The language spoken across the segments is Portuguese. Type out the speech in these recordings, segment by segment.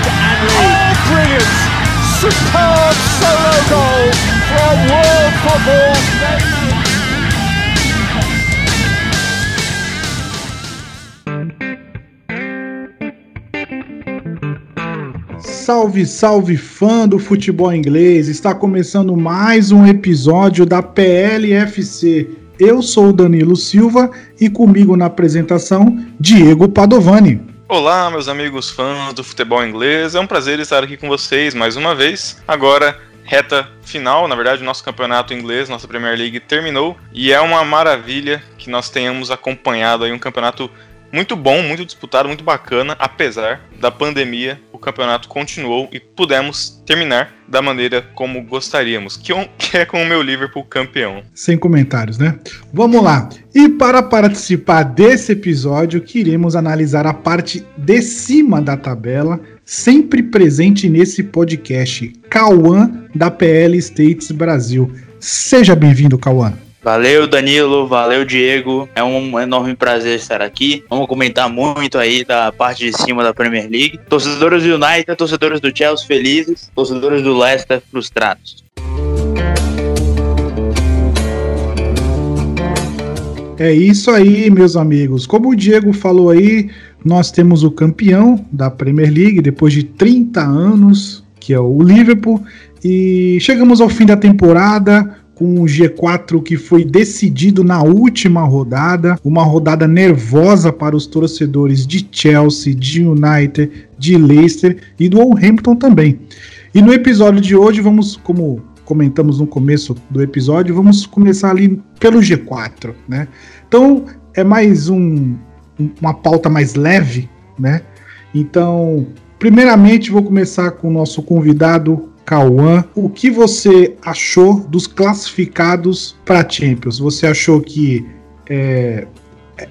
behind and. Oh, brilliant! Superb solo goal from world football. Salve, salve fã do futebol inglês! Está começando mais um episódio da PLFC. Eu sou o Danilo Silva e comigo na apresentação, Diego Padovani. Olá, meus amigos fãs do futebol inglês. É um prazer estar aqui com vocês mais uma vez. Agora, reta final, na verdade, o nosso campeonato inglês, nossa Premier League terminou e é uma maravilha que nós tenhamos acompanhado aí um campeonato muito bom, muito disputado, muito bacana, apesar da pandemia, o campeonato continuou e pudemos terminar da maneira como gostaríamos, que é com o meu Liverpool campeão. Sem comentários, né? Vamos lá. E para participar desse episódio, queremos analisar a parte de cima da tabela, sempre presente nesse podcast, Cauã da PL States Brasil. Seja bem-vindo, Cauã. Valeu, Danilo. Valeu, Diego. É um enorme prazer estar aqui. Vamos comentar muito aí da parte de cima da Premier League. Torcedores do United, torcedores do Chelsea felizes, torcedores do Leicester frustrados. É isso aí, meus amigos. Como o Diego falou aí, nós temos o campeão da Premier League depois de 30 anos, que é o Liverpool, e chegamos ao fim da temporada com o G4 que foi decidido na última rodada, uma rodada nervosa para os torcedores de Chelsea, de United, de Leicester e do Wolverhampton também. E no episódio de hoje vamos, como comentamos no começo do episódio, vamos começar ali pelo G4, né? Então é mais um, uma pauta mais leve, né? Então, primeiramente vou começar com o nosso convidado Cauã, o que você achou dos classificados para Champions? Você achou que é,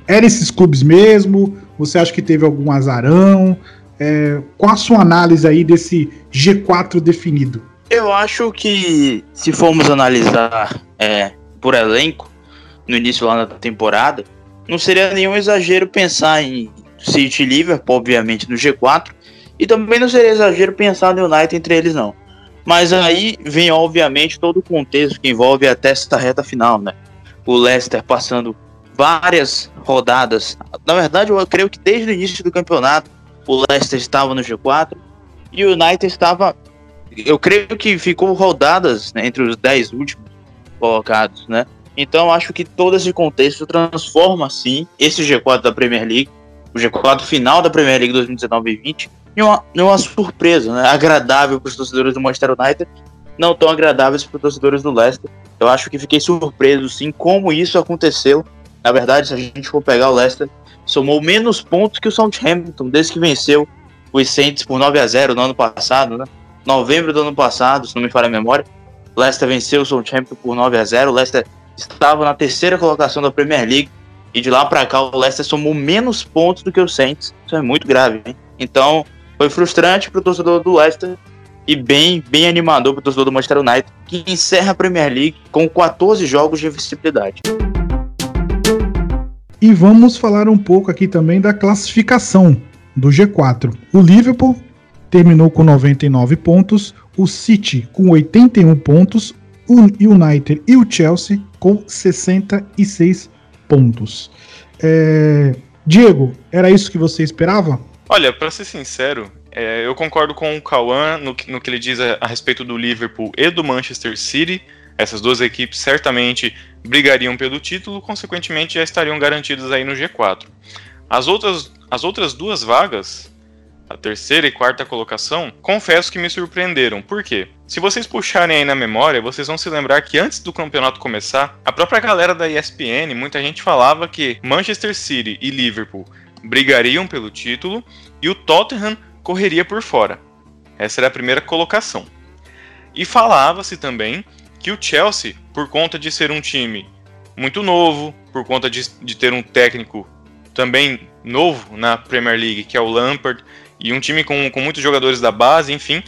eram esses clubes mesmo? Você acha que teve algum azarão? É, qual a sua análise aí desse G4 definido? Eu acho que se formos analisar é, por elenco no início lá da temporada, não seria nenhum exagero pensar em City e Liverpool, obviamente, no G4, e também não seria exagero pensar no United entre eles, não. Mas aí vem, obviamente, todo o contexto que envolve até esta reta final, né? O Leicester passando várias rodadas. Na verdade, eu creio que desde o início do campeonato, o Leicester estava no G4 e o United estava. Eu creio que ficou rodadas né, entre os 10 últimos colocados, né? Então, acho que todo esse contexto transforma, sim, esse G4 da Premier League, o G4 final da Premier League 2019 e 20, e uma, uma surpresa, né? Agradável para os torcedores do Manchester United, não tão agradáveis para os torcedores do Leicester. Eu acho que fiquei surpreso, sim, como isso aconteceu. Na verdade, se a gente for pegar o Leicester, somou menos pontos que o Southampton, desde que venceu os Saints por 9 a 0 no ano passado, né? Novembro do ano passado, se não me falha a memória. Leicester venceu o Southampton por 9 a 0 O Leicester estava na terceira colocação da Premier League. E de lá para cá, o Leicester somou menos pontos do que o Saints. Isso é muito grave, hein? Então, foi frustrante para o torcedor do Leicester e bem, bem animador para o torcedor do Manchester United, que encerra a Premier League com 14 jogos de invencibilidade. E vamos falar um pouco aqui também da classificação do G4. O Liverpool terminou com 99 pontos, o City com 81 pontos, o United e o Chelsea com 66 pontos. É... Diego, era isso que você esperava? Olha, para ser sincero, é, eu concordo com o Cauã no, no, que ele diz a, a, respeito do Liverpool e do Manchester City. Essas duas equipes certamente brigariam pelo título, consequentemente já estariam garantidas aí no G4. As outras, as outras duas vagas, a terceira e quarta colocação, confesso que me surpreenderam. Por quê? Se vocês puxarem aí na memória, vocês vão se lembrar que antes do campeonato começar, a própria galera da ESPN, muita gente falava que Manchester City e Liverpool brigariam pelo título e o Tottenham correria por fora. Essa era a primeira colocação. E falava-se também que o Chelsea, por conta de ser um time muito novo, por conta de, de ter um técnico também novo na Premier League, que é o Lampard, e um time com, com muitos jogadores da base, enfim,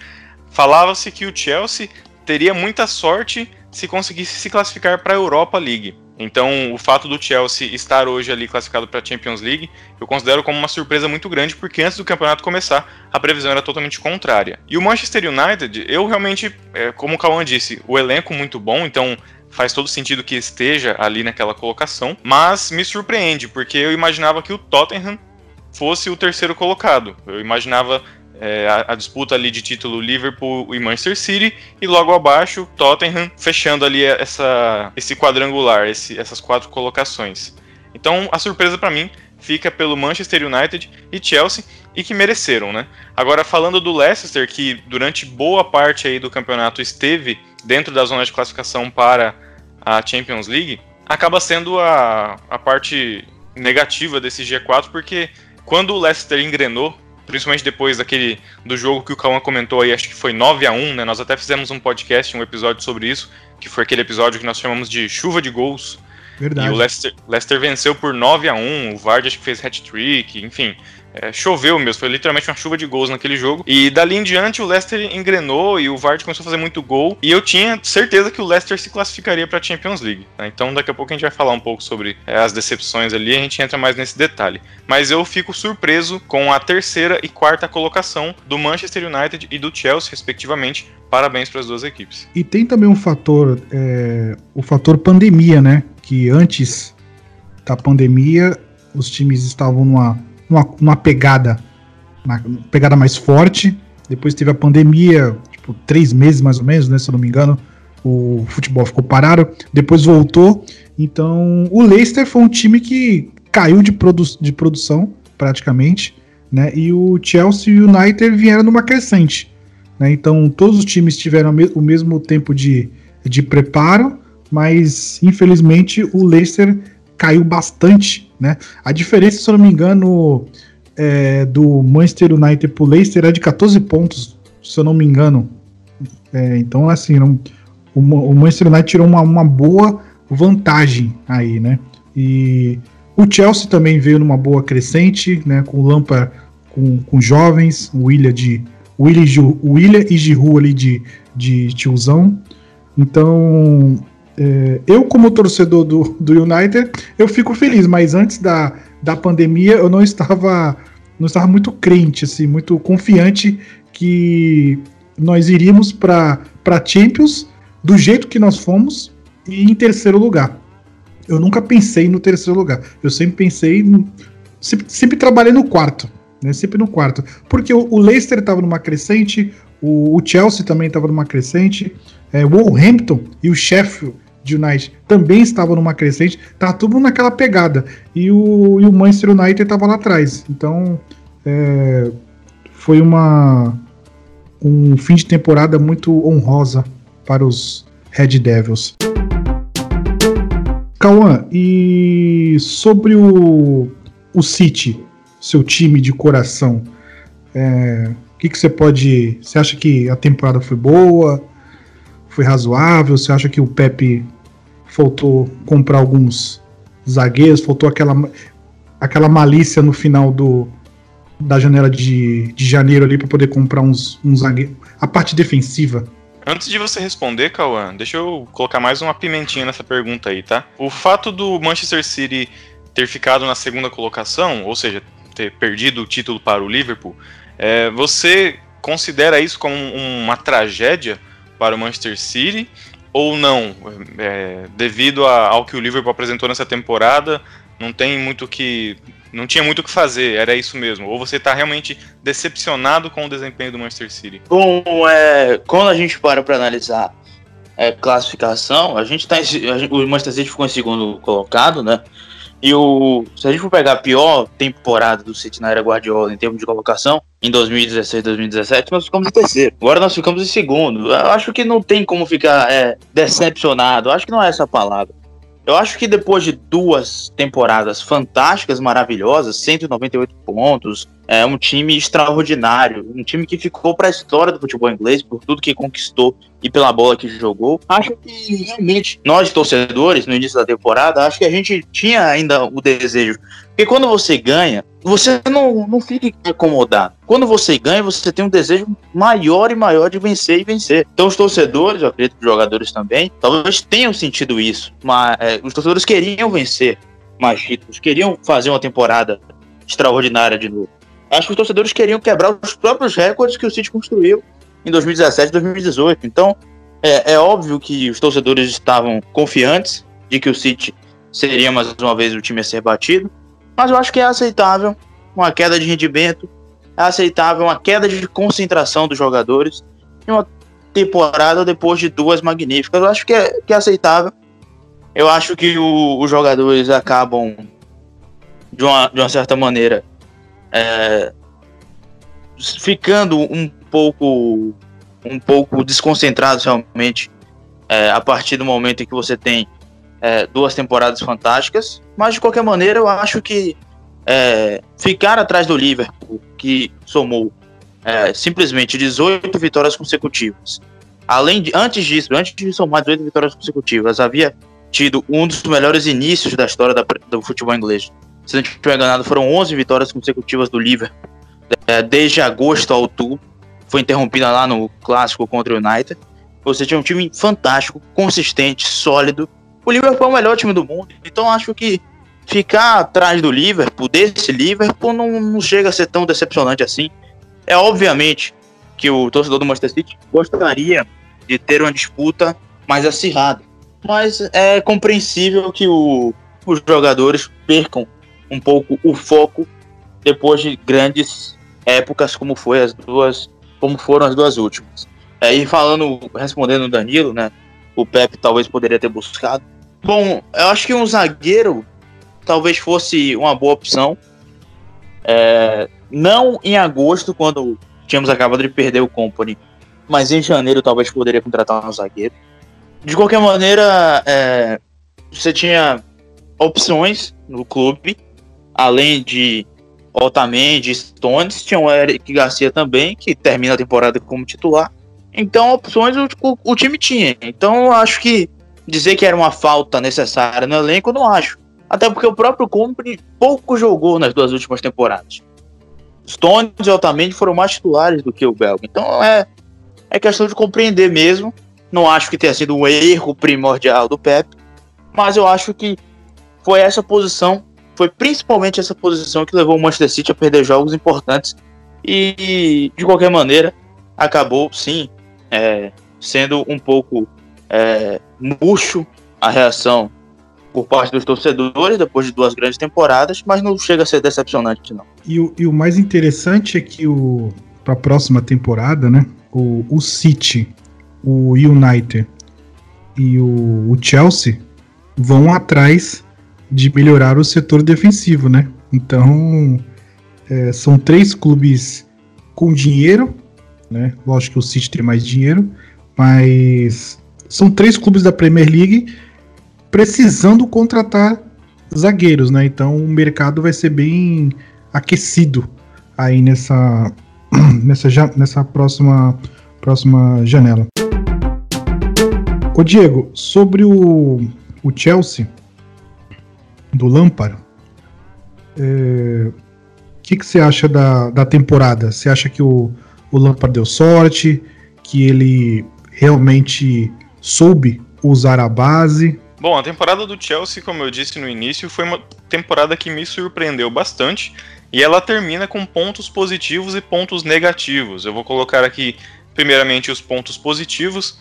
falava-se que o Chelsea teria muita sorte se conseguisse se classificar para a Europa League. Então, o fato do Chelsea estar hoje ali classificado para a Champions League, eu considero como uma surpresa muito grande, porque antes do campeonato começar, a previsão era totalmente contrária. E o Manchester United, eu realmente, é, como o Cauã disse, o elenco muito bom, então faz todo sentido que esteja ali naquela colocação, mas me surpreende, porque eu imaginava que o Tottenham fosse o terceiro colocado. Eu imaginava é, a, a, disputa ali de título Liverpool e Manchester City e logo abaixo Tottenham fechando ali essa, esse quadrangular, esse, essas quatro colocações. Então a surpresa para mim fica pelo Manchester United e Chelsea e que mereceram, né? Agora falando do Leicester que durante boa parte aí do campeonato esteve dentro da zona de classificação para a Champions League, acaba sendo a, a parte negativa desse G4 porque quando o Leicester engrenou principalmente depois daquele do jogo que o Cauã comentou aí, acho que foi 9 a 1 né? Nós até fizemos um podcast, um episódio sobre isso, que foi aquele episódio que nós chamamos de chuva de gols. Verdade. E o Leicester, Leicester venceu por 9 a 1 o Vardy acho que fez hat-trick, enfim. É, choveu mesmo, foi literalmente uma chuva de gols naquele jogo. E dali em diante o Leicester engrenou e o Vardy começou a fazer muito gol. E eu tinha certeza que o Leicester se classificaria para a Champions League. Né? Então daqui a pouco a gente vai falar um pouco sobre é, as decepções ali, a gente entra mais nesse detalhe. Mas eu fico surpreso com a terceira e quarta colocação do Manchester United e do Chelsea, respectivamente. Parabéns para as duas equipes. E tem também um fator, é, o fator pandemia, né? Que antes da pandemia os times estavam numa numa, numa pegada, uma pegada mais forte. Depois teve a pandemia, tipo, três meses mais ou menos, né? Se eu não me engano, o futebol ficou parado. Depois voltou. Então, o Leicester foi um time que caiu de, produ de produção, praticamente. Né? E o Chelsea e o United vieram numa crescente. Né? Então, todos os times tiveram o mesmo tempo de, de preparo, mas infelizmente o Leicester caiu bastante, né? A diferença, se eu não me engano, é, do Manchester United pro Leicester é de 14 pontos, se eu não me engano. É, então, assim, não, o, o, Manchester United tirou uma, uma boa vantagem aí, né? E o Chelsea também veio numa boa crescente, né? Com o Lampard com, com jovens, o William de William e Giroud ali de, de tiozão. Então, é, eu, como torcedor do, do United, eu fico feliz, mas antes da, da pandemia eu não estava não estava muito crente, assim, muito confiante que nós iríamos para Champions do jeito que nós fomos e em terceiro lugar. Eu nunca pensei no terceiro lugar. Eu sempre pensei. Sempre, sempre trabalhei no quarto. Né, sempre no quarto. Porque o, o Leicester estava numa crescente, o, o Chelsea também estava numa crescente, é, o Wolverhampton e o Sheffield de United também estava numa crescente, tá tudo naquela pegada. E o, e o Manchester United estava lá atrás. Então é, foi uma um fim de temporada muito honrosa para os Red Devils. Cauã, e sobre o, o City, seu time de coração, é, o que, que você pode. Você acha que a temporada foi boa? Foi razoável? Você acha que o Pepe faltou comprar alguns zagueiros, faltou aquela, aquela malícia no final do, da janela de, de janeiro ali para poder comprar uns, uns zagueiros. A parte defensiva. Antes de você responder, Cauã, deixa eu colocar mais uma pimentinha nessa pergunta aí, tá? O fato do Manchester City ter ficado na segunda colocação, ou seja, ter perdido o título para o Liverpool, é, você considera isso como uma tragédia para o Manchester City? Ou não, é, devido a, ao que o Liverpool apresentou nessa temporada, não tem muito que não tinha muito o que fazer, era isso mesmo. Ou você está realmente decepcionado com o desempenho do Manchester City? Bom, é, quando a gente para para analisar é, classificação, a gente tá em, o Manchester City ficou em segundo colocado, né? E o, se a gente for pegar a pior temporada do City na era Guardiola em termos de colocação, em 2016, 2017, nós ficamos em terceiro. Agora nós ficamos em segundo. Eu acho que não tem como ficar é, decepcionado. Eu acho que não é essa a palavra. Eu acho que depois de duas temporadas fantásticas, maravilhosas, 198 pontos, é um time extraordinário, um time que ficou para a história do futebol inglês por tudo que conquistou e pela bola que jogou. Acho que realmente nós torcedores no início da temporada, acho que a gente tinha ainda o desejo Porque quando você ganha, você não, não fica acomodado. Quando você ganha, você tem um desejo maior e maior de vencer e vencer. Então, os torcedores, eu acredito que os jogadores também, talvez tenham sentido isso. Mas é, os torcedores queriam vencer mais títulos, queriam fazer uma temporada extraordinária de novo. Acho que os torcedores queriam quebrar os próprios recordes que o City construiu em 2017 e 2018. Então, é, é óbvio que os torcedores estavam confiantes de que o City seria mais uma vez o time a ser batido. Mas eu acho que é aceitável uma queda de rendimento, é aceitável uma queda de concentração dos jogadores em uma temporada depois de duas magníficas. Eu acho que é, que é aceitável. Eu acho que o, os jogadores acabam, de uma, de uma certa maneira, é, ficando um pouco, um pouco desconcentrados realmente é, a partir do momento em que você tem é, duas temporadas fantásticas, mas de qualquer maneira eu acho que é, ficar atrás do Liverpool, que somou é, simplesmente 18 vitórias consecutivas, além de antes disso, antes de somar 18 vitórias consecutivas, havia tido um dos melhores inícios da história da, do futebol inglês. Se não estiver enganado, foram 11 vitórias consecutivas do Liverpool, é, desde agosto a outubro. Foi interrompida lá no clássico contra o United. Você tinha um time fantástico, consistente, sólido, o Liverpool é o melhor time do mundo. Então acho que ficar atrás do Liverpool, desse Liverpool, não, não chega a ser tão decepcionante assim. É obviamente que o torcedor do Manchester City gostaria de ter uma disputa mais acirrada. Mas é compreensível que o, os jogadores percam um pouco o foco depois de grandes épocas como foi as duas, como foram as duas últimas. Aí falando, respondendo o Danilo, né? O Pepe talvez poderia ter buscado. Bom, eu acho que um zagueiro talvez fosse uma boa opção. É, não em agosto, quando tínhamos acabado de perder o Company, mas em janeiro talvez poderia contratar um zagueiro. De qualquer maneira, é, você tinha opções no clube, além de Otamendi, Stones, tinha o Eric Garcia também, que termina a temporada como titular. Então, opções o, o, o time tinha. Então, acho que dizer que era uma falta necessária no elenco, não acho. Até porque o próprio Company pouco jogou nas duas últimas temporadas. Stones e Otamendi foram mais titulares do que o Belga. Então é, é questão de compreender mesmo. Não acho que tenha sido um erro primordial do Pep, mas eu acho que foi essa posição, foi principalmente essa posição que levou o Manchester City a perder jogos importantes e, de qualquer maneira, acabou sim é, sendo um pouco é, murcho a reação por parte dos torcedores depois de duas grandes temporadas, mas não chega a ser decepcionante, não. E o, e o mais interessante é que para a próxima temporada, né? O, o City, o United e o, o Chelsea vão atrás de melhorar o setor defensivo, né? Então é, são três clubes com dinheiro, né? Lógico que o City tem mais dinheiro, mas são três clubes da Premier League precisando contratar zagueiros, né? Então o mercado vai ser bem aquecido aí nessa nessa, nessa próxima próxima janela. Ô Diego, sobre o, o Chelsea do Lampard, o é, que, que você acha da, da temporada? Você acha que o, o Lampard deu sorte? Que ele realmente soube usar a base. Bom, a temporada do Chelsea, como eu disse no início, foi uma temporada que me surpreendeu bastante e ela termina com pontos positivos e pontos negativos. Eu vou colocar aqui, primeiramente, os pontos positivos.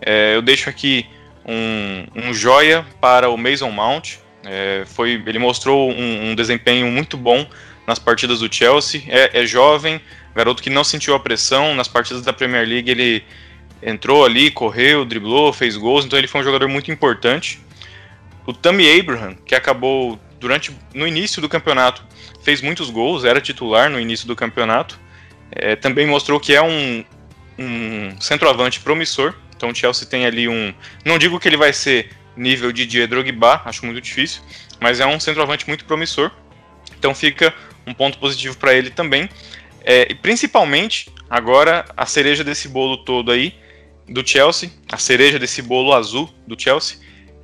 É, eu deixo aqui um, um, joia para o Mason Mount. É, foi, ele mostrou um, um, desempenho muito bom nas partidas do Chelsea. É, é jovem, garoto que não sentiu a pressão. Nas partidas da Premier League ele entrou ali, correu, driblou, fez gols, então ele foi um jogador muito importante. O Tammy Abraham, que acabou durante no início do campeonato, fez muitos gols, era titular no início do campeonato, é, também mostrou que é um, um centroavante promissor. Então o Chelsea tem ali um, não digo que ele vai ser nível de Didier Drogba, acho muito difícil, mas é um centroavante muito promissor. Então fica um ponto positivo para ele também. É, e principalmente agora a cereja desse bolo todo aí do Chelsea, a cereja desse bolo azul do Chelsea,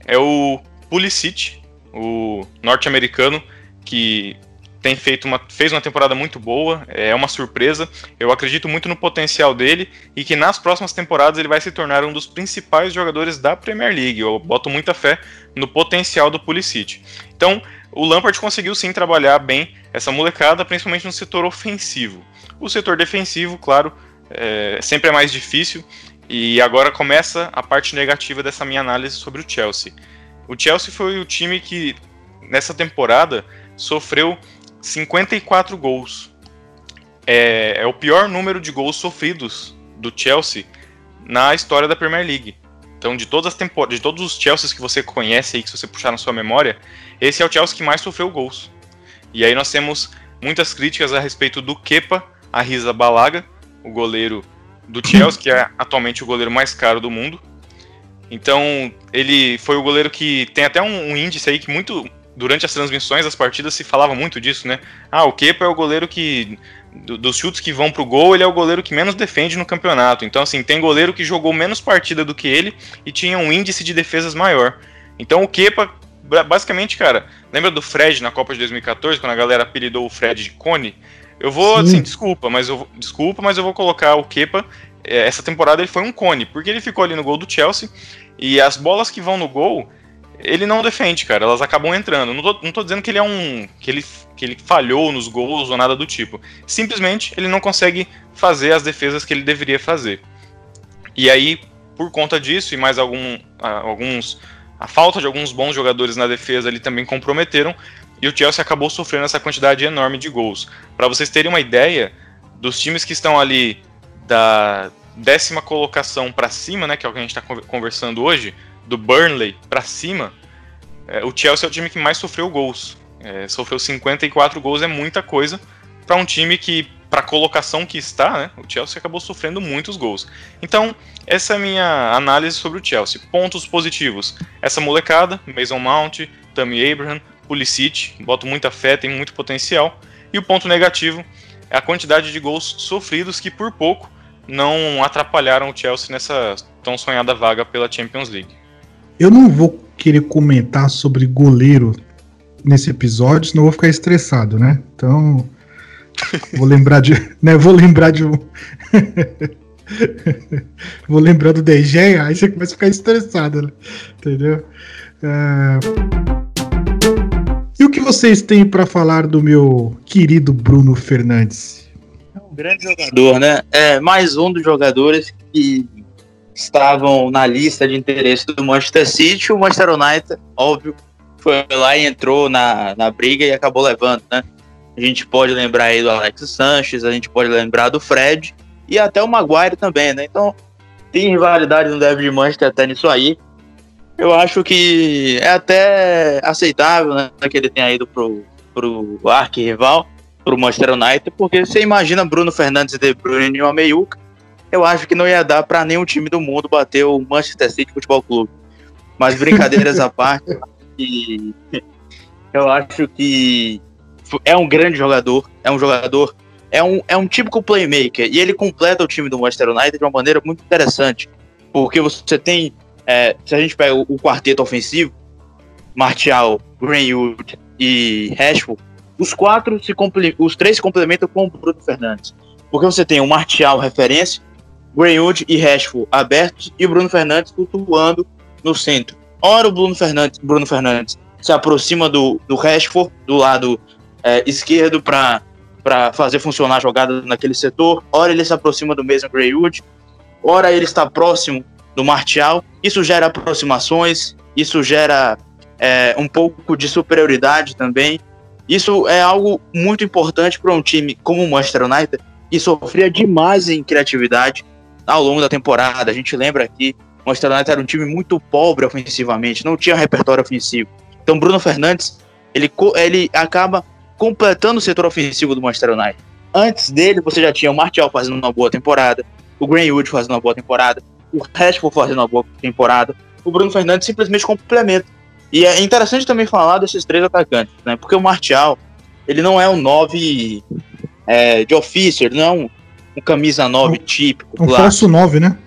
é o Pulisic, o norte-americano, que tem feito uma, fez uma temporada muito boa, é uma surpresa. Eu acredito muito no potencial dele e que nas próximas temporadas ele vai se tornar um dos principais jogadores da Premier League. Eu boto muita fé no potencial do Pulisic. Então, o Lampard conseguiu sim trabalhar bem essa molecada, principalmente no setor ofensivo. O setor defensivo, claro, é, sempre é mais difícil. E agora começa a parte negativa dessa minha análise sobre o Chelsea. O Chelsea foi o time que nessa temporada sofreu 54 gols. É, é, o pior número de gols sofridos do Chelsea na história da Premier League. Então, de todas as temporadas, de todos os Chelseas que você conhece aí, que você puxar na sua memória, esse é o Chelsea que mais sofreu gols. E aí nós temos muitas críticas a respeito do Kepa Arrizabalaga, o goleiro do Chelsea, que é atualmente o goleiro mais caro do mundo. Então, ele foi o goleiro que tem até um, um índice aí que muito durante as transmissões das partidas se falava muito disso, né? Ah, o Kepa é o goleiro que do, dos chutes que vão pro gol, ele é o goleiro que menos defende no campeonato. Então, assim, tem goleiro que jogou menos partida do que ele e tinha um índice de defesas maior. Então, o Kepa, basicamente, cara, lembra do Fred na Copa de 2014, quando a galera apelidou o Fred de Cone? Eu vou, Sim. assim, desculpa, mas eu desculpa, mas eu vou colocar o Kepa. É, essa temporada ele foi um cone, porque ele ficou ali no gol do Chelsea e as bolas que vão no gol ele não defende, cara. Elas acabam entrando. Não tô, não tô dizendo que ele é um. que ele, que ele falhou nos gols ou nada do tipo. Simplesmente ele não consegue fazer as defesas que ele deveria fazer. E aí, por conta disso, e mais algum, alguns. A falta de alguns bons jogadores na defesa ali também comprometeram. E o Chelsea acabou sofrendo essa quantidade enorme de gols. Para vocês terem uma ideia, dos times que estão ali da décima colocação para cima, né, que é o que a gente está conversando hoje, do Burnley para cima, é, o Chelsea é o time que mais sofreu gols. É, sofreu 54 gols, é muita coisa para um time que, para a colocação que está, né, o Chelsea acabou sofrendo muitos gols. Então, essa é a minha análise sobre o Chelsea. Pontos positivos: essa molecada, Mason Mount, Tammy Abraham, Pulisic, boto muita fé, tem muito potencial. E o ponto negativo é a quantidade de gols sofridos que, por pouco, não atrapalharam o Chelsea nessa tão sonhada vaga pela Champions League. Eu não vou querer comentar sobre goleiro nesse episódio, senão eu vou ficar estressado, né? Então, vou lembrar de, né? Vou lembrar de um Vou lembrar do DG, aí você começa a ficar estressado, né? Entendeu? É... E o que vocês têm para falar do meu querido Bruno Fernandes? É um grande jogador, né? É mais um dos jogadores que estavam na lista de interesse do Manchester City. O Manchester United, óbvio, foi lá e entrou na, na briga e acabou levando, né? A gente pode lembrar aí do Alex Sanches, a gente pode lembrar do Fred e até o Maguire também, né? Então, tem rivalidade no derby de Manchester até nisso aí. Eu acho que é até aceitável, né? Que ele tenha ido pro, pro arqui-rival, pro Manchester United, porque você imagina Bruno Fernandes e De Bruyne em uma meiuca, eu acho que não ia dar para nenhum time do mundo bater o Manchester City Futebol Clube. Mas brincadeiras à parte, eu acho que é um grande jogador, é um jogador, é um, é um típico playmaker, e ele completa o time do Manchester United de uma maneira muito interessante, porque você tem, é, se a gente pega o, o quarteto ofensivo, Martial, Greenwood e Rashford, os quatro se os três se complementam com o Bruno Fernandes, porque você tem o Martial referência, Greenwood e Rashford abertos e o Bruno Fernandes flutuando no centro. Ora o Bruno Fernandes, Bruno Fernandes se aproxima do, do Rashford, do lado é, esquerdo, para fazer funcionar a jogada naquele setor. Ora ele se aproxima do mesmo Greenwood. Ora ele está próximo do Martial. Isso gera aproximações, isso gera é, um pouco de superioridade também. Isso é algo muito importante para um time como o Manchester United, que sofria demais em criatividade ao longo da temporada. A gente lembra aqui, o Manchester United era um time muito pobre ofensivamente, não tinha repertório ofensivo. Então Bruno Fernandes, ele, ele acaba completando o setor ofensivo do Manchester United. Antes dele, você já tinha o Martial fazendo uma boa temporada, o Greenwood fazendo uma boa temporada, o Rashford fazendo uma boa temporada, o Bruno Fernandes simplesmente complementa. E é interessante também falar desses três atacantes, né? Porque o Martial, ele não é um 9 é, de ofício, ele não é um um camisa 9 um, típico. Um falso 9, né?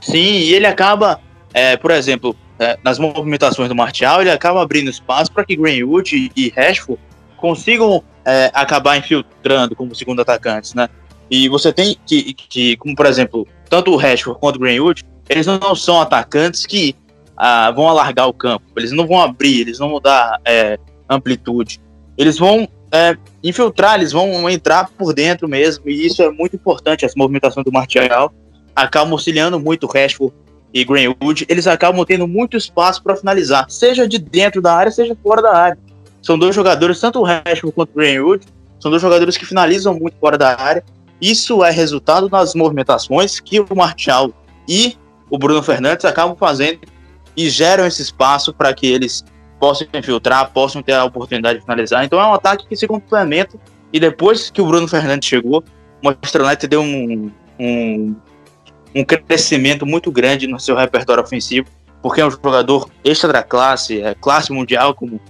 Sim, e ele acaba, é, por exemplo, é, nas movimentações do Martial, ele acaba abrindo espaço para que Greenwood e Rashford consigam é, acabar infiltrando como segundo atacantes, né? E você tem que, que, como por exemplo, tanto o Rashford quanto o Greenwood, eles não são atacantes que ah, vão alargar o campo, eles não vão abrir, eles não vão dar é, amplitude, eles vão é, infiltrar, eles vão entrar por dentro mesmo, e isso é muito importante. As movimentações do Martial acabam auxiliando muito o Rashford e Greenwood, eles acabam tendo muito espaço para finalizar, seja de dentro da área, seja fora da área. São dois jogadores, tanto o Rashford quanto o Greenwood, são dois jogadores que finalizam muito fora da área. Isso é resultado das movimentações que o Martial e o Bruno Fernandes acabam fazendo e geram esse espaço para que eles possam infiltrar, possam ter a oportunidade de finalizar. Então é um ataque que se complementa. E depois que o Bruno Fernandes chegou, o Manchester United deu um, um, um crescimento muito grande no seu repertório ofensivo, porque é um jogador extra da classe, é classe mundial, como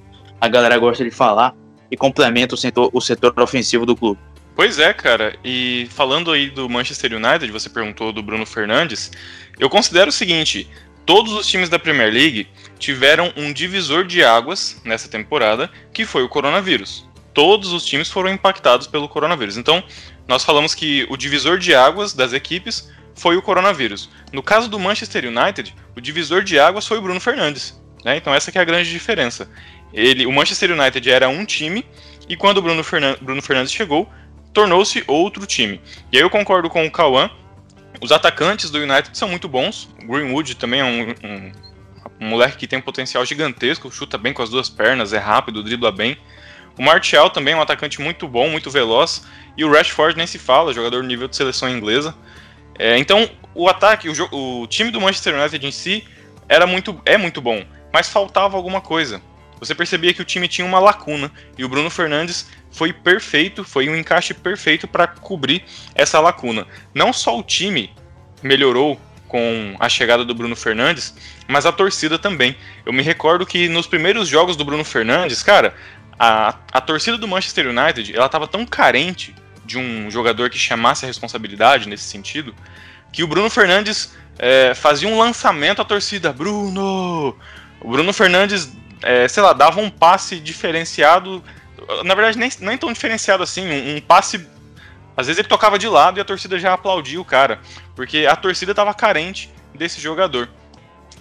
a galera gosta de falar, e complementa o setor, o setor ofensivo do clube. Pois é, cara. E falando aí do Manchester United, você perguntou do Bruno Fernandes, eu considero o seguinte: todos os times da Premier League tiveram um divisor de águas nessa temporada, que foi o coronavírus. Todos os times foram impactados pelo coronavírus. Então, nós falamos que o divisor de águas das equipes foi o coronavírus. No caso do Manchester United, o divisor de águas foi o Bruno Fernandes. Né? Então, essa é a grande diferença. Ele, o Manchester United era um time, e quando o Bruno, Bruno Fernandes chegou, tornou-se outro time. E aí eu concordo com o Cauã os atacantes do United são muito bons. O Greenwood também é um, um, um, moleque que tem um potencial gigantesco, chuta bem com as duas pernas, é rápido, dribla bem. O Martial também é um atacante muito bom, muito veloz. E o Rashford nem se fala, jogador nível de seleção inglesa. É, então, o ataque, o, o, time do Manchester United em si era muito, é muito bom, mas faltava alguma coisa. Você percebia que o time tinha uma lacuna e o Bruno Fernandes foi perfeito, foi um encaixe perfeito para cobrir essa lacuna. Não só o time melhorou com a chegada do Bruno Fernandes, mas a torcida também. Eu me recordo que nos primeiros jogos do Bruno Fernandes, cara, a, a torcida do Manchester United, ela estava tão carente de um jogador que chamasse a responsabilidade nesse sentido, que o Bruno Fernandes é, fazia um lançamento à torcida, Bruno! O Bruno Fernandes, é, sei lá, dava um passe diferenciado na verdade, nem, nem tão diferenciado assim. Um, um, passe. Às vezes ele tocava de lado e a torcida já aplaudia o cara. Porque a torcida estava carente desse jogador.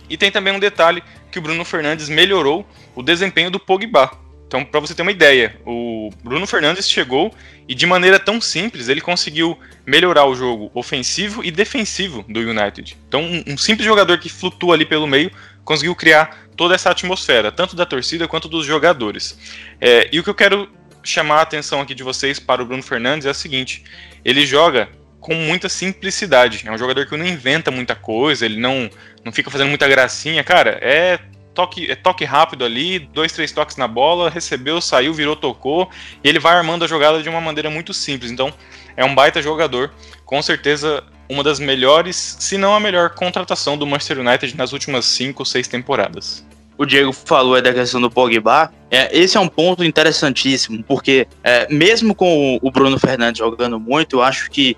E tem também um detalhe que o Bruno Fernandes melhorou o desempenho do Pogba. Então, para você ter uma ideia, o Bruno Fernandes chegou e de maneira tão simples ele conseguiu melhorar o jogo ofensivo e defensivo do United. Então, um, um simples jogador que flutua ali pelo meio conseguiu criar toda essa atmosfera, tanto da torcida quanto dos jogadores. É, e o que eu quero chamar a atenção aqui de vocês para o Bruno Fernandes é o seguinte: ele joga com muita simplicidade. É um jogador que não inventa muita coisa, ele não, não fica fazendo muita gracinha. Cara, é toque, é toque rápido ali, dois, três toques na bola, recebeu, saiu, virou, tocou, e ele vai armando a jogada de uma maneira muito simples. Então, é um baita jogador. Com certeza uma das melhores, se não a melhor contratação do Manchester United nas últimas cinco ou seis temporadas. O Diego falou da questão do Pogba. É, esse é um ponto interessantíssimo, porque é, mesmo com o Bruno Fernandes jogando muito, eu acho que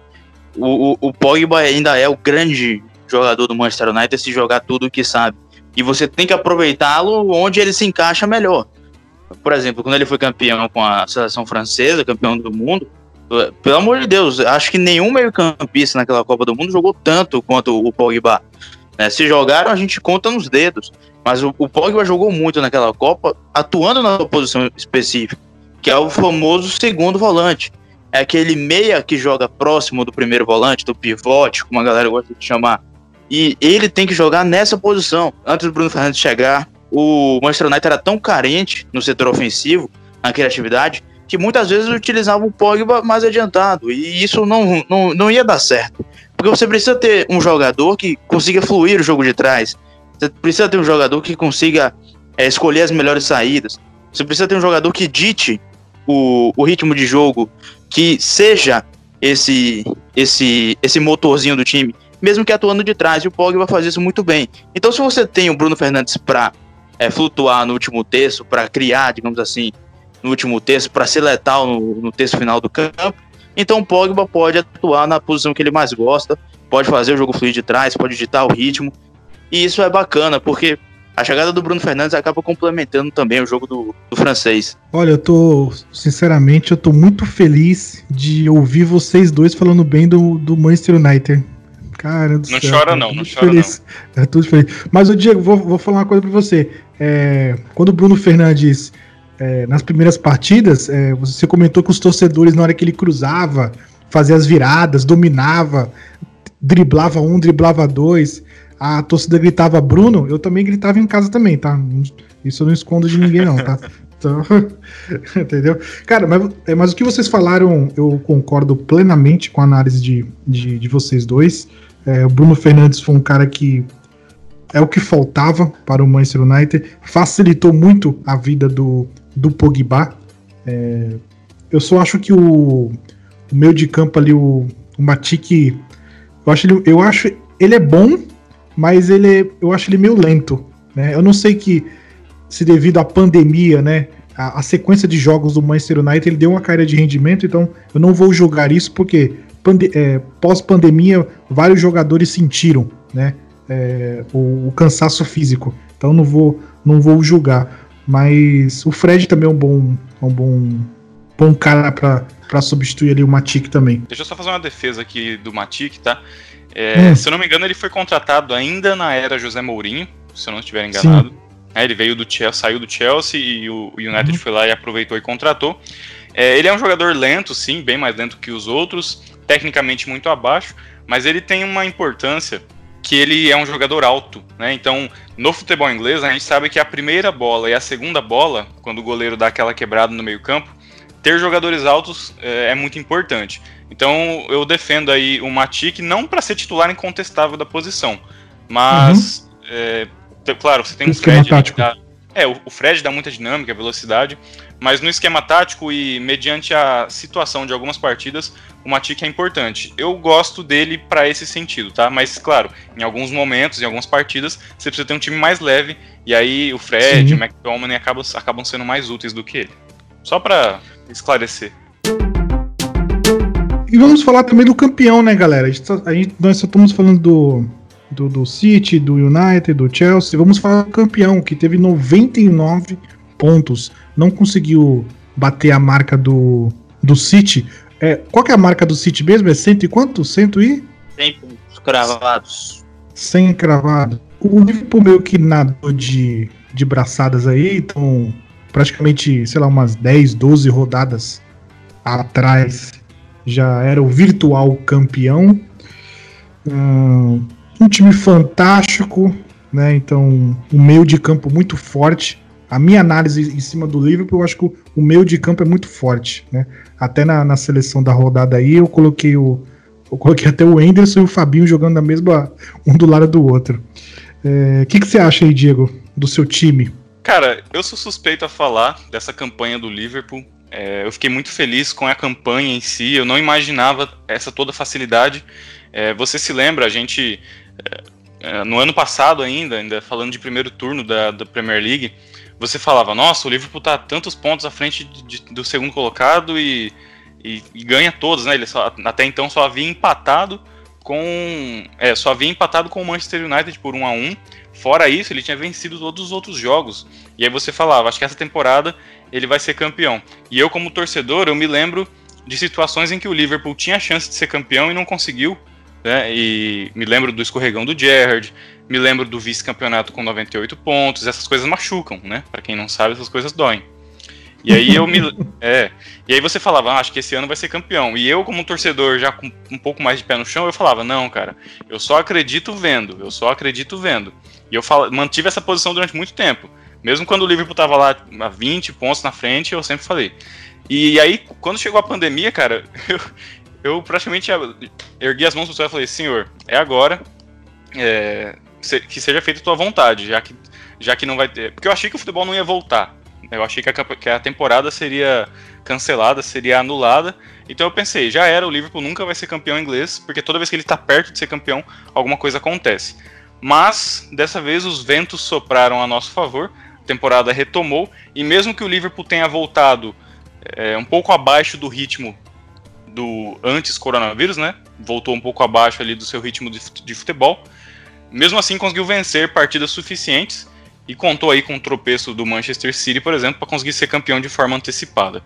o, o, o Pogba ainda é o grande jogador do Manchester United se jogar tudo o que sabe. E você tem que aproveitá-lo onde ele se encaixa melhor. Por exemplo, quando ele foi campeão com a seleção francesa, campeão do mundo, pelo amor de Deus, acho que nenhum meio-campista naquela Copa do Mundo jogou tanto quanto o Pogba. Né? Se jogaram, a gente conta nos dedos. Mas o, o Pogba jogou muito naquela Copa, atuando na posição específica, que é o famoso segundo volante. É aquele meia que joga próximo do primeiro volante, do pivote, como a galera gosta de chamar. E ele tem que jogar nessa posição. Antes do Bruno Fernandes chegar, o Manchester United era tão carente no setor ofensivo, na criatividade, que muitas vezes utilizavam o Pogba mais adiantado, e isso não, não, não ia dar certo. Porque você precisa ter um jogador que consiga fluir o jogo de trás, você precisa ter um jogador que consiga é, escolher as melhores saídas, você precisa ter um jogador que dite o, o ritmo de jogo, que seja esse, esse, esse motorzinho do time, mesmo que atuando de trás, e o Pogba faz isso muito bem. Então, se você tem o Bruno Fernandes para é, flutuar no último terço, para criar, digamos assim, no último terço para ser letal no, no terço final do campo. Então o Pogba pode atuar na posição que ele mais gosta, pode fazer o jogo fluir de trás, pode ditar o ritmo. E isso é bacana, porque a chegada do Bruno Fernandes acaba complementando também o jogo do, do, francês. Olha, eu tô, sinceramente, eu tô muito feliz de ouvir vocês dois falando bem do, do Manchester United. Cara do não céu, chora não, não chora feliz. não. É tudo feliz. Mas, o Diego, vou, vou falar uma coisa pra você. É, quando o Bruno Fernandes, é, nas primeiras partidas, é, você comentou que os torcedores, na hora que ele cruzava, fazia as viradas, dominava, driblava um, driblava dois a torcida gritava Bruno, eu também gritava em casa também, tá? Isso eu não escondo de ninguém, não, tá? Então, entendeu? Cara, mas, é, mas o que vocês falaram, eu concordo plenamente com a análise de, de, de vocês dois. É, o Bruno Fernandes foi um cara que é o que faltava para o Manchester United, facilitou muito a vida do, do Pogba. É, eu só acho que o, o meio de campo ali, o, o Matic, eu acho, ele, eu acho ele é bom, mas ele, eu acho ele meio lento, né? Eu não sei que se devido à pandemia, né, a, a, sequência de jogos do Manchester United ele deu uma caída de rendimento, então eu não vou julgar isso porque é, pós-pandemia vários jogadores sentiram, né, é, o, o, cansaço físico. Então não vou não vou julgar, mas o Fred também é um bom um bom bom cara para substituir ali o Matic também. Deixa eu só fazer uma defesa aqui do Matic, tá? É, hum. Se eu não me engano, ele foi contratado ainda na era José Mourinho, se eu não estiver enganado. É, ele veio do Chelsea, saiu do Chelsea e o United uhum. foi lá e aproveitou e contratou. É, ele é um jogador lento, sim, bem mais lento que os outros, tecnicamente muito abaixo, mas ele tem uma importância que ele é um jogador alto, né? Então, no futebol inglês, a gente sabe que a primeira bola e a segunda bola, quando o goleiro dá aquela quebrada no meio-campo, ter jogadores altos é, é muito importante. Então eu defendo aí o Matic não para ser titular incontestável da posição, mas uhum. é, claro, você tem um. Dá, é, o, Fred dá muita dinâmica, velocidade, mas no esquema tático e mediante a situação de algumas partidas, o Matic é importante. Eu gosto dele para esse sentido, tá? Mas claro, em alguns momentos, em algumas partidas, você precisa ter um time mais leve e aí o Fred, Sim. o McTominay acabam, acabam sendo mais úteis do que ele. Só para esclarecer. E vamos falar também do campeão, né, galera? A gente, a gente, nós só estamos falando do, do, do, City, do United, do Chelsea. Vamos falar do campeão, que teve 99 pontos. Não conseguiu bater a marca do, do City. É, qual que é a marca do City mesmo? É cento e quanto? Cento e? 100 pontos cravados. 100 cravados. O Liverpool meio que nadou de, de braçadas aí, então praticamente, sei lá, umas 10, 12 rodadas atrás já era o virtual campeão. Um time fantástico, né? Então, um meio de campo muito forte. A minha análise em cima do Liverpool, eu acho que o meio de campo é muito forte, né? Até na, na seleção da rodada aí, eu coloquei o. Eu coloquei até o Enderson e o Fabinho jogando na mesma. um do lado do outro. O é, que, que você acha aí, Diego, do seu time? Cara, eu sou suspeito a falar dessa campanha do Liverpool. É, eu fiquei muito feliz com a campanha em si, eu não imaginava essa toda facilidade. É, você se lembra, a gente, é, é, no ano passado ainda, ainda falando de primeiro turno da, da Premier League, você falava, nossa, o Liverpool está tantos pontos à frente de, de, do segundo colocado e, e, e, ganha todos, né? Ele só, até então só havia empatado com. É, só havia empatado com o Manchester United por 1 a 1 Fora isso, ele tinha vencido todos os outros jogos. E aí você falava, acho que essa temporada ele vai ser campeão. E eu, como torcedor, eu me lembro de situações em que o Liverpool tinha a chance de ser campeão e não conseguiu. Né? E me lembro do escorregão do Gerrard, me lembro do vice-campeonato com 98 pontos. Essas coisas machucam, né? Para quem não sabe, essas coisas doem. E aí eu me. É. E aí você falava, ah, acho que esse ano vai ser campeão. E eu, como torcedor, já com um pouco mais de pé no chão, eu falava, não, cara, eu só acredito vendo, eu só acredito vendo. E eu falo, mantive essa posição durante muito tempo. Mesmo quando o Liverpool estava lá a 20 pontos na frente, eu sempre falei. E aí, quando chegou a pandemia, cara, eu, eu praticamente ergui as mãos pro céu e falei, senhor, é agora é, que seja feita a tua vontade, já que, já que não vai ter. Porque eu achei que o futebol não ia voltar. Eu achei que a, que a temporada seria cancelada, seria anulada. Então eu pensei, já era, o Liverpool nunca vai ser campeão inglês, porque toda vez que ele está perto de ser campeão, alguma coisa acontece. Mas dessa vez os ventos sopraram a nosso favor, a temporada retomou e mesmo que o Liverpool tenha voltado é, um pouco abaixo do ritmo do antes coronavírus, né? Voltou um pouco abaixo ali do seu ritmo de, futebol. Mesmo assim conseguiu vencer partidas suficientes e contou aí com o tropeço do Manchester City, por exemplo, para conseguir ser campeão de forma antecipada.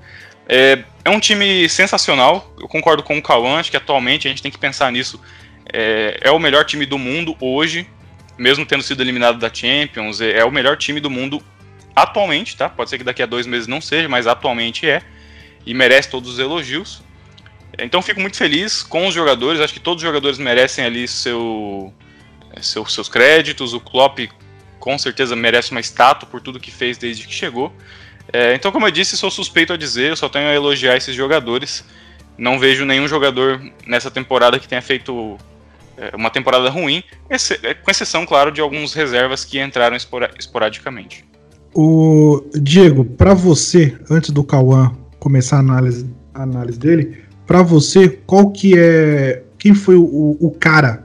É, é, um time sensacional, eu concordo com o Cauã, acho que atualmente a gente tem que pensar nisso. É, é, o melhor time do mundo hoje, mesmo tendo sido eliminado da Champions, é, é, o melhor time do mundo atualmente, tá? Pode ser que daqui a dois meses não seja, mas atualmente é, e merece todos os elogios. Então fico muito feliz com os jogadores, acho que todos os jogadores merecem ali seu, seu seus créditos, o Klopp com certeza merece uma estátua por tudo que fez desde que chegou. É, então, como eu disse, sou suspeito a dizer, eu só tenho a elogiar esses jogadores. Não vejo nenhum jogador nessa temporada que tenha feito é, uma temporada ruim, com exceção, claro, de alguns reservas que entraram esporadicamente. O Diego, para você, antes do Cauã começar a análise, a análise dele, para você, qual que é. Quem foi o, o cara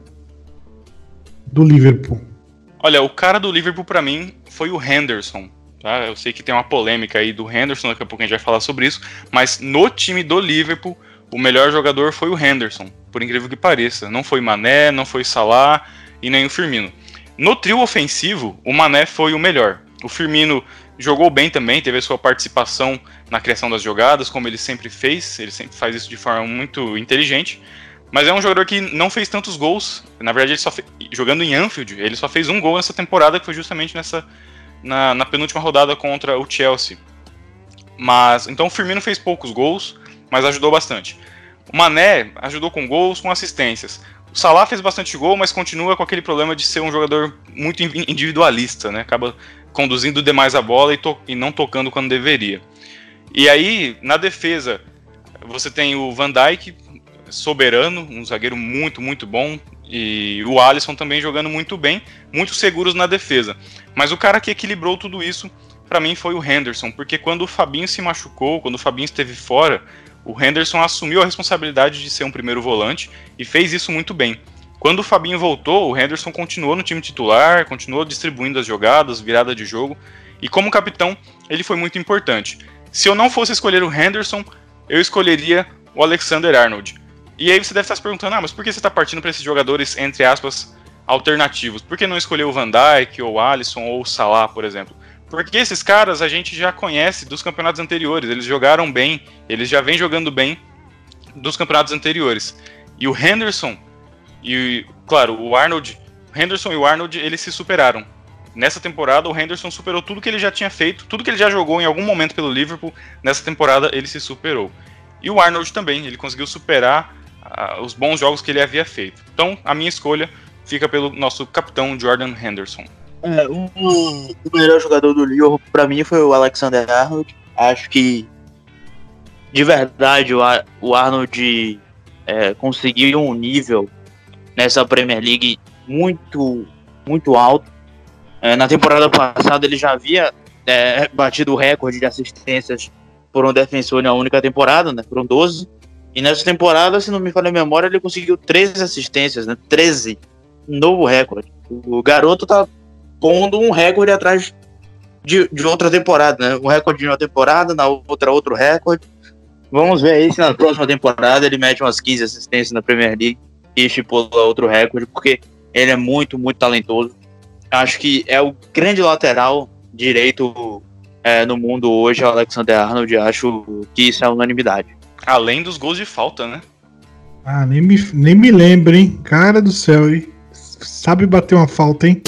do Liverpool? Olha, o cara do Liverpool para mim foi o Henderson. Tá? Eu sei que tem uma polêmica aí do Henderson, daqui a pouco a gente vai falar sobre isso, mas no time do Liverpool, o melhor jogador foi o Henderson, por incrível que pareça. Não foi Mané, não foi Salah e nem o Firmino. No trio ofensivo, o Mané foi o melhor. O Firmino jogou bem também, teve a sua participação na criação das jogadas, como ele sempre fez, ele sempre faz isso de forma muito inteligente. Mas é um jogador que não fez tantos gols. Na verdade, ele só jogando em Anfield, ele só fez um gol nessa temporada, que foi justamente nessa na, na, penúltima rodada contra o Chelsea. Mas então o Firmino fez poucos gols, mas ajudou bastante. O Mané ajudou com gols, com assistências. O Salah fez bastante gol, mas continua com aquele problema de ser um jogador muito individualista, né? Acaba conduzindo demais a bola e, e não tocando quando deveria. E aí, na defesa, você tem o Van Dijk, soberano, um zagueiro muito, muito bom. E o Alisson também jogando muito bem, muito seguros na defesa. Mas o cara que equilibrou tudo isso, para mim, foi o Henderson, porque quando o Fabinho se machucou, quando o Fabinho esteve fora, o Henderson assumiu a responsabilidade de ser um primeiro volante e fez isso muito bem. Quando o Fabinho voltou, o Henderson continuou no time titular, continuou distribuindo as jogadas, virada de jogo, e como capitão, ele foi muito importante. Se eu não fosse escolher o Henderson, eu escolheria o Alexander Arnold. E aí você deve estar se perguntando, ah, mas por que você está partindo para esses jogadores, entre aspas, alternativos? Por que não escolheu o Van Dijk, ou o Alisson, ou o Salah, por exemplo? Porque esses caras a gente já conhece dos campeonatos anteriores, eles jogaram bem, eles já vêm jogando bem dos campeonatos anteriores. E o Henderson e, claro, o Arnold, Henderson e o Arnold, eles se superaram. Nessa temporada, o Henderson superou tudo que ele já tinha feito, tudo que ele já jogou em algum momento pelo Liverpool. Nessa temporada, ele se superou. E o Arnold também, ele conseguiu superar os bons jogos que ele havia feito. Então, a minha escolha fica pelo nosso capitão Jordan Henderson. É, o melhor jogador do Liverpool para mim foi o Alexander Arnold. Acho que de verdade o, Ar o Arnold é, conseguiu um nível nessa Premier League muito muito alto. É, na temporada passada ele já havia é, batido o recorde de assistências por um defensor na única temporada, né? Foram 12. E nessa temporada, se não me falha a memória, ele conseguiu 13 assistências, né? 13. Um novo recorde. O garoto tá pondo um recorde atrás de, de outra temporada, né? Um recorde de uma temporada, na outra outro recorde. Vamos ver aí se na próxima temporada ele mete umas 15 assistências na Premier League e estipula outro recorde, porque ele é muito, muito talentoso. Acho que é o grande lateral direito é, no mundo hoje, o Alexander Arnold. Acho que isso é unanimidade. Além dos gols de falta, né? Ah, nem me, nem me lembro, hein? Cara do céu, hein? Sabe bater uma falta, hein?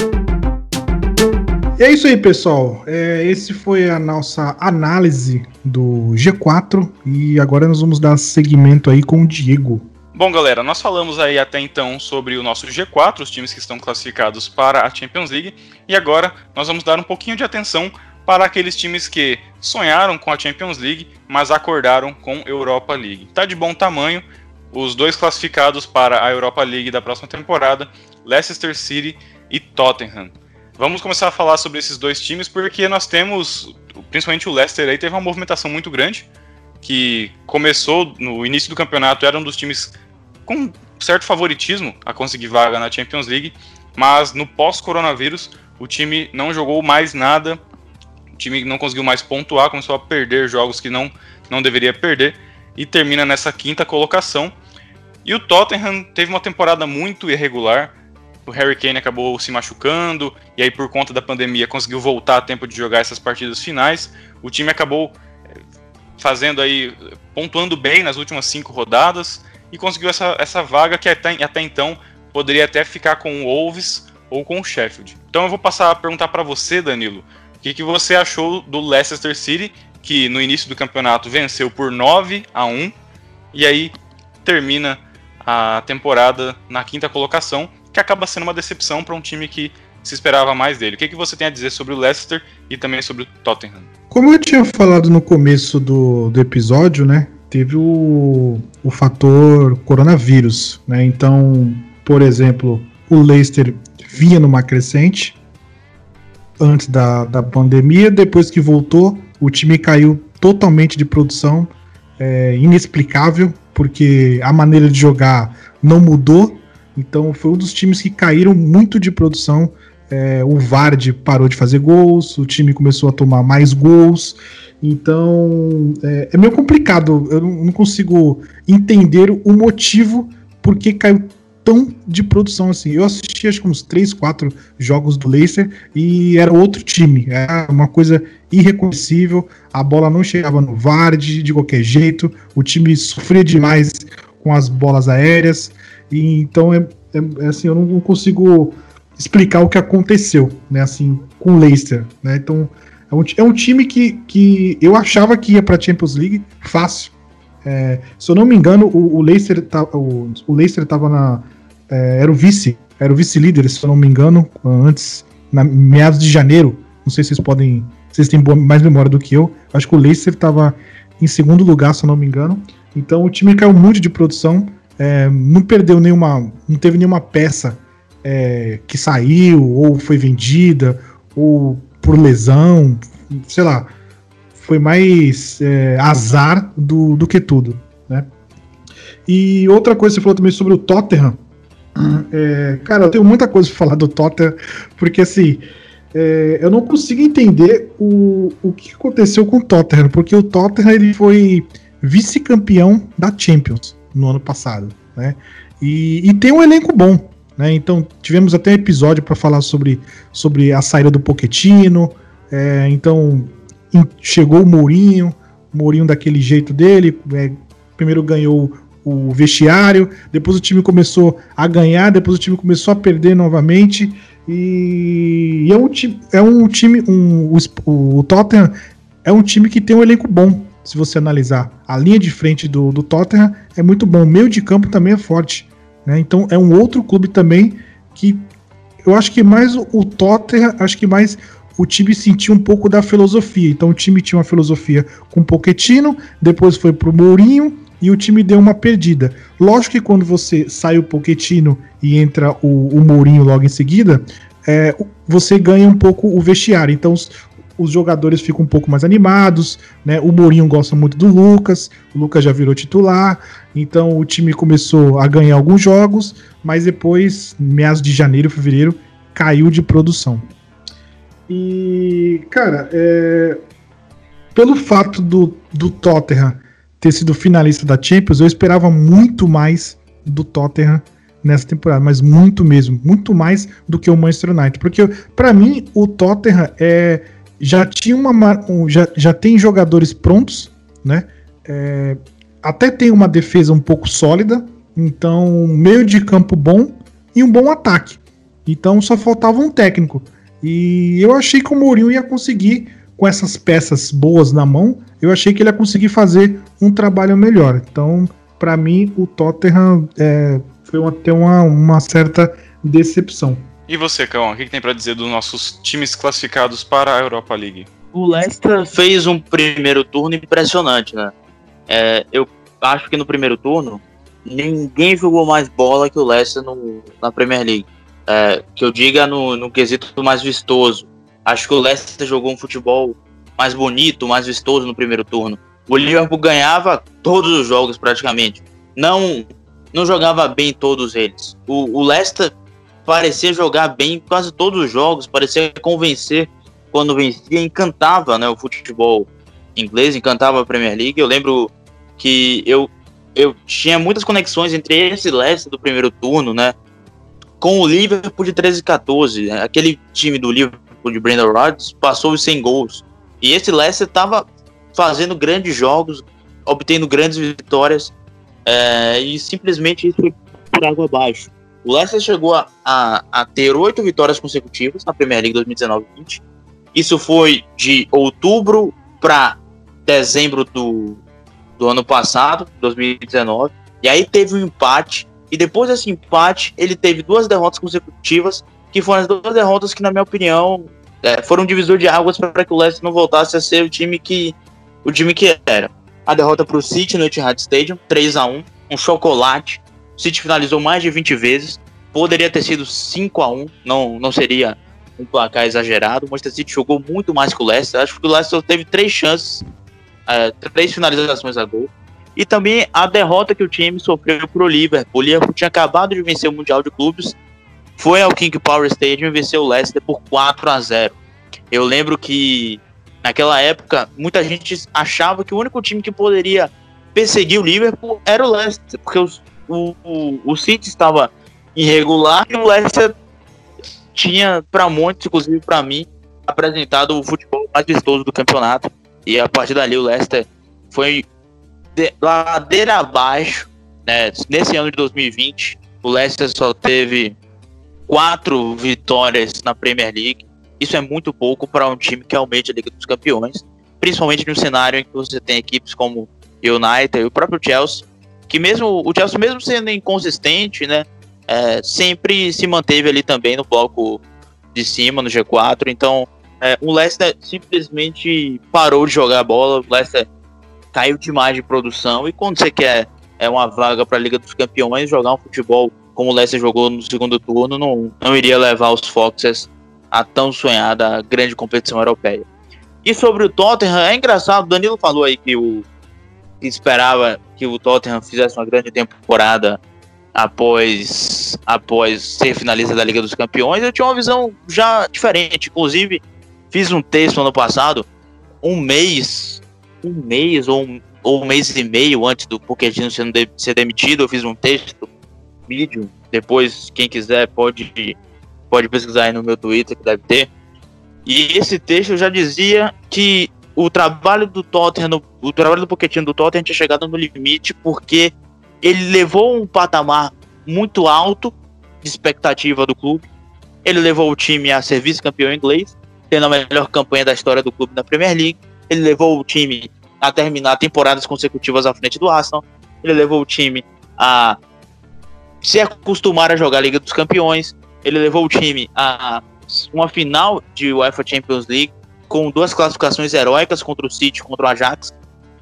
E é isso aí, pessoal. É, esse foi a nossa análise do G4 e agora nós vamos dar seguimento aí com o Diego. Bom, galera, nós falamos aí até então sobre o nosso G4, os times que estão classificados para a Champions League, e agora nós vamos dar um pouquinho de atenção para aqueles times que sonharam com a Champions League, mas acordaram com Europa League. Tá de bom tamanho os dois classificados para a Europa League da próxima temporada, Leicester City e Tottenham. Vamos começar a falar sobre esses dois times porque nós temos, principalmente o Leicester aí teve uma movimentação muito grande, que começou no início do campeonato era um dos times com certo favoritismo a conseguir vaga na Champions League, mas no pós-coronavírus o time não jogou mais nada o time não conseguiu mais pontuar, começou a perder jogos que não, não deveria perder e termina nessa quinta colocação. E o Tottenham teve uma temporada muito irregular, o Harry Kane acabou se machucando, e aí por conta da pandemia conseguiu voltar a tempo de jogar essas partidas finais. O time acabou eh, fazendo aí, pontuando bem nas últimas cinco rodadas, e conseguiu essa, essa vaga que até, até então poderia até ficar com o Wolves ou com o Sheffield. Então eu vou passar a perguntar para você, Danilo, o que, que você achou do Leicester City, que no início do campeonato venceu por 9 a 1 e aí termina a temporada na quinta colocação, que acaba sendo uma decepção para um time que se esperava mais dele. O que, que você tem a dizer sobre o Leicester e também sobre o Tottenham? Como eu tinha falado no começo do, do episódio, né? Teve o, o fator coronavírus, né? Então, por exemplo, o Leicester vinha numa crescente antes da, da pandemia, depois que voltou, o time caiu totalmente de produção, é, inexplicável, porque a maneira de jogar não mudou. Então foi um dos times que caíram muito de produção. É, o Vard parou de fazer gols, o time começou a tomar mais gols. Então é, é meio complicado. Eu não, não consigo entender o motivo por que caiu tão de produção assim. Eu assisti acho que uns 3, 4 jogos do Leicester e era outro time. Era uma coisa irreconhecível. A bola não chegava no Vard de qualquer jeito. O time sofria demais com as bolas aéreas. E então é, é, é assim, eu não consigo explicar o que aconteceu, né, assim, com o Leicester, né? Então é um, é um time que, que eu achava que ia para Champions League fácil. É, se eu não me engano, o, o Leicester tá, o, o Leicester estava na é, era o vice, era o vice-líder, se eu não me engano, antes, na meados de janeiro. Não sei se vocês podem. Vocês têm mais memória do que eu. Acho que o Leicester estava em segundo lugar, se eu não me engano. Então o time caiu muito de produção. É, não perdeu nenhuma. Não teve nenhuma peça é, que saiu, ou foi vendida, ou por lesão. Sei lá. Foi mais é, azar do, do que tudo. Né? E outra coisa, você falou também sobre o Tottenham. É, cara, eu tenho muita coisa pra falar do Tottenham, porque assim, é, eu não consigo entender o, o que aconteceu com o Tottenham, porque o Tottenham ele foi vice-campeão da Champions no ano passado, né? E, e tem um elenco bom, né? Então tivemos até um episódio para falar sobre, sobre a saída do Poquetino, é, então chegou o Mourinho, Mourinho daquele jeito dele, é, primeiro ganhou o vestiário, depois o time começou a ganhar, depois o time começou a perder novamente. E, é um time, é um time um, o, o Tottenham é um time que tem um elenco bom, se você analisar. A linha de frente do, do Tottenham é muito bom, o meio de campo também é forte. Né? Então é um outro clube também que eu acho que mais o, o Tottenham, acho que mais o time sentiu um pouco da filosofia. Então o time tinha uma filosofia com o Pochettino, depois foi pro Mourinho, e o time deu uma perdida. Lógico que quando você sai o Poquetino e entra o, o Mourinho logo em seguida, é, você ganha um pouco o vestiário. Então os, os, jogadores ficam um pouco mais animados, né? O Mourinho gosta muito do Lucas, o Lucas já virou titular, então o time começou a ganhar alguns jogos, mas depois, meados de janeiro, fevereiro, caiu de produção. E, cara, é, pelo fato do, do Tottenham ter sido finalista da Champions, eu esperava muito mais do Tottenham nessa temporada, mas muito mesmo, muito mais do que o Manchester United, porque para mim o Tottenham é já tinha uma já, já tem jogadores prontos, né? É, até tem uma defesa um pouco sólida, então meio de campo bom e um bom ataque. Então só faltava um técnico. E eu achei que o Mourinho ia conseguir com essas peças boas na mão, eu achei que ele ia conseguir fazer um trabalho melhor. Então, para mim, o Tottenham é, foi até uma, uma certa decepção. E você, Cão, o que, tem para dizer dos nossos times classificados para a Europa League? O Leicester fez um primeiro turno impressionante, né? É, eu acho que no primeiro turno ninguém jogou mais bola que o Leicester no, na Premier League. É, que eu diga no, no quesito mais vistoso. Acho que o Leicester jogou um futebol mais bonito, mais vistoso no primeiro turno. O Liverpool ganhava todos os jogos praticamente. Não não jogava bem todos eles. O, o Leicester parecia jogar bem quase todos os jogos, parecia convencer quando vencia, encantava né, o futebol inglês, encantava a Premier League. Eu lembro que eu, eu tinha muitas conexões entre esse Leicester do primeiro turno, né? com o Liverpool de 13 e 14. Aquele time do Liverpool de Brandon Rodgers passou os 100 gols. E esse Leicester estava fazendo grandes jogos, obtendo grandes vitórias, é, e simplesmente isso foi por água abaixo. O Leicester chegou a, a, a ter oito vitórias consecutivas na Premier League 2019-20. Isso foi de outubro para dezembro do, do ano passado, 2019. E aí teve um empate. E depois desse empate, ele teve duas derrotas consecutivas, que foram as duas derrotas que, na minha opinião, é, foram um divisor de águas para que o Leicester não voltasse a ser o time que o time que era. A derrota para o City no Etihad Stadium, 3 a 1 um chocolate. O City finalizou mais de 20 vezes. Poderia ter sido 5 a 1 não, não seria um placar exagerado. O Manchester City jogou muito mais que o Leicester. Acho que o Leicester teve três chances, é, três finalizações a gol. E também a derrota que o time sofreu para o Liverpool. O Liverpool tinha acabado de vencer o Mundial de Clubes, foi ao King Power Stadium e venceu o Leicester por 4 a 0. Eu lembro que naquela época muita gente achava que o único time que poderia perseguir o Liverpool era o Leicester, porque os, o, o, City estava irregular e o Leicester tinha, para muitos, inclusive para mim, apresentado o futebol mais vistoso do campeonato. E a partir dali o Leicester foi de, ladeira abaixo. Né? Nesse ano de 2020, o Leicester só teve quatro vitórias na Premier League. Isso é muito pouco para um time que almeja a Liga dos Campeões, principalmente no cenário em que você tem equipes como United e o próprio Chelsea, que mesmo o Chelsea mesmo sendo inconsistente, né, é, sempre se manteve ali também no bloco de cima, no G4. Então, é, o Leicester simplesmente parou de jogar bola. O Leicester caiu demais de produção. E quando você quer é uma vaga para a Liga dos Campeões, jogar um futebol como o Leicester jogou no segundo turno, não, não iria levar os Foxes a tão sonhada grande competição europeia. E sobre o Tottenham, é engraçado, o Danilo falou aí que o esperava que o Tottenham fizesse uma grande temporada após, após ser finalista da Liga dos Campeões, eu tinha uma visão já diferente. Inclusive, fiz um texto ano passado, um mês, um mês ou um, ou um mês e meio antes do Pochettino sendo ser demitido, eu fiz um texto, vídeo. Depois, quem quiser pode pode pesquisar aí no meu Twitter que deve ter. E esse texto já dizia que o trabalho do Tottenham, o trabalho do Pochettino do Tottenham tinha chegado no limite porque ele levou um patamar muito alto de expectativa do clube. Ele levou o time a ser vice-campeão inglês, tendo a melhor campanha da história do clube na Premier League. Ele levou o time a terminar temporadas consecutivas à frente do Arsenal. Ele levou o time a se acostumar a jogar a Liga dos Campeões. Ele levou o time a uma final de UEFA Champions League com duas classificações heróicas contra o City, contra o Ajax.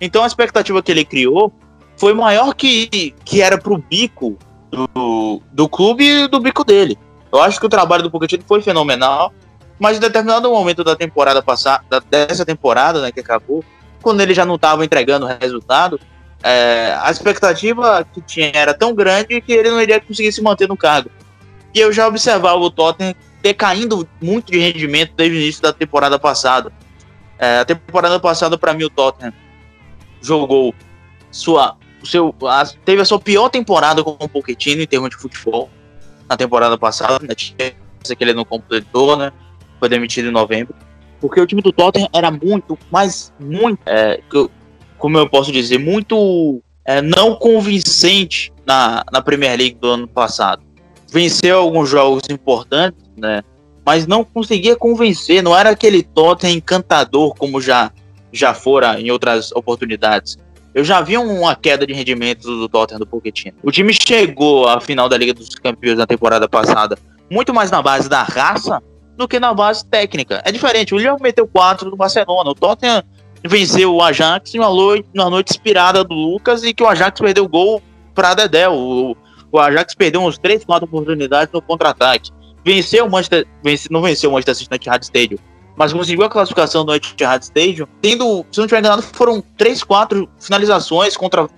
Então a expectativa que ele criou foi maior que, que era pro bico do, do clube e do bico dele. Eu acho que o trabalho do Pochettino foi fenomenal, mas em determinado momento da temporada passada, dessa temporada, né, que acabou, quando ele já não estava entregando resultado, é, a expectativa que tinha era tão grande que ele não iria conseguir se manter no cargo. E eu já observava o Tottenham decaindo muito de rendimento desde o início da temporada passada. É, a temporada passada, para mim, o Tottenham jogou sua seu, a, teve a sua pior temporada com o Pochettino em termos de futebol na temporada passada, né? Que ele não completou, né? Foi demitido em novembro. Porque o time do Tottenham era muito, mas muito, é, como eu posso dizer, muito é, não convincente na, na Premier League do ano passado. Venceu alguns jogos importantes, né? Mas não conseguia convencer, não era aquele Tottenham encantador como já, já fora em outras oportunidades eu já vi uma queda de rendimento do Tottenham do Pochettino. O time chegou à final da Liga dos Campeões na temporada passada muito mais na base da raça do que na base técnica. É diferente, o Liverpool meteu 4 do Barcelona, o Tottenham venceu o Ajax em uma noite, uma noite inspirada do Lucas e que o Ajax perdeu o gol para Dedé. O, o Ajax perdeu uns 3, 4 oportunidades no contra-ataque. Venceu o Manchester, vence, não venceu o Manchester City no Etihad Stadium, mas conseguiu a classificação do Etihad Stadium, tendo, se não estiver enganado, foram 3, 4 finalizações contra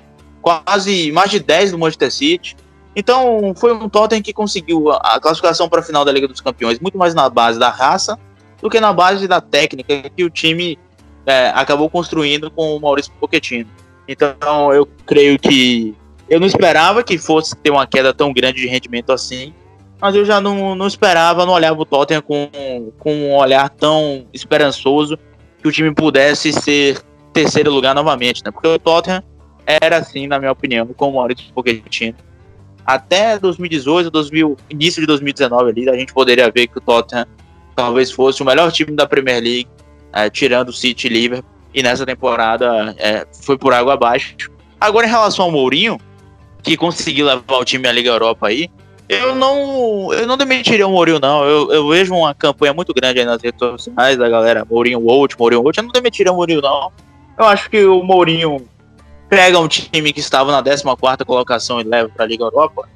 quase mais de 10 do Manchester City. Então, foi um Tottenham que conseguiu a classificação para a final da Liga dos Campeões muito mais na base da raça do que na base da técnica que o time é, acabou construindo com o Maurício Pochettino. Então, eu creio que eu não esperava que fosse ter uma queda tão grande de rendimento assim, mas eu já não, não esperava, não olhava o Tottenham com, com um olhar tão esperançoso que o time pudesse ser terceiro lugar novamente, né? Porque o Tottenham era assim, na minha opinião, com o Maurício Pochettino. Até 2018, 2000, início de 2019 ali, a gente poderia ver que o Tottenham talvez fosse o melhor time da Premier League, é, tirando o City e Liverpool, e nessa temporada é, foi por água abaixo. Agora, em relação ao Mourinho, que conseguiu levar o time à Liga Europa aí, eu não, eu não demitiria o Mourinho, não. Eu, eu vejo uma campanha muito grande aí nas redes sociais da galera, Mourinho Volt, Mourinho Volt. Eu não demitiria o Mourinho, não. Eu acho que o Mourinho pega um time que estava na 14 colocação e leva para a Liga Europa.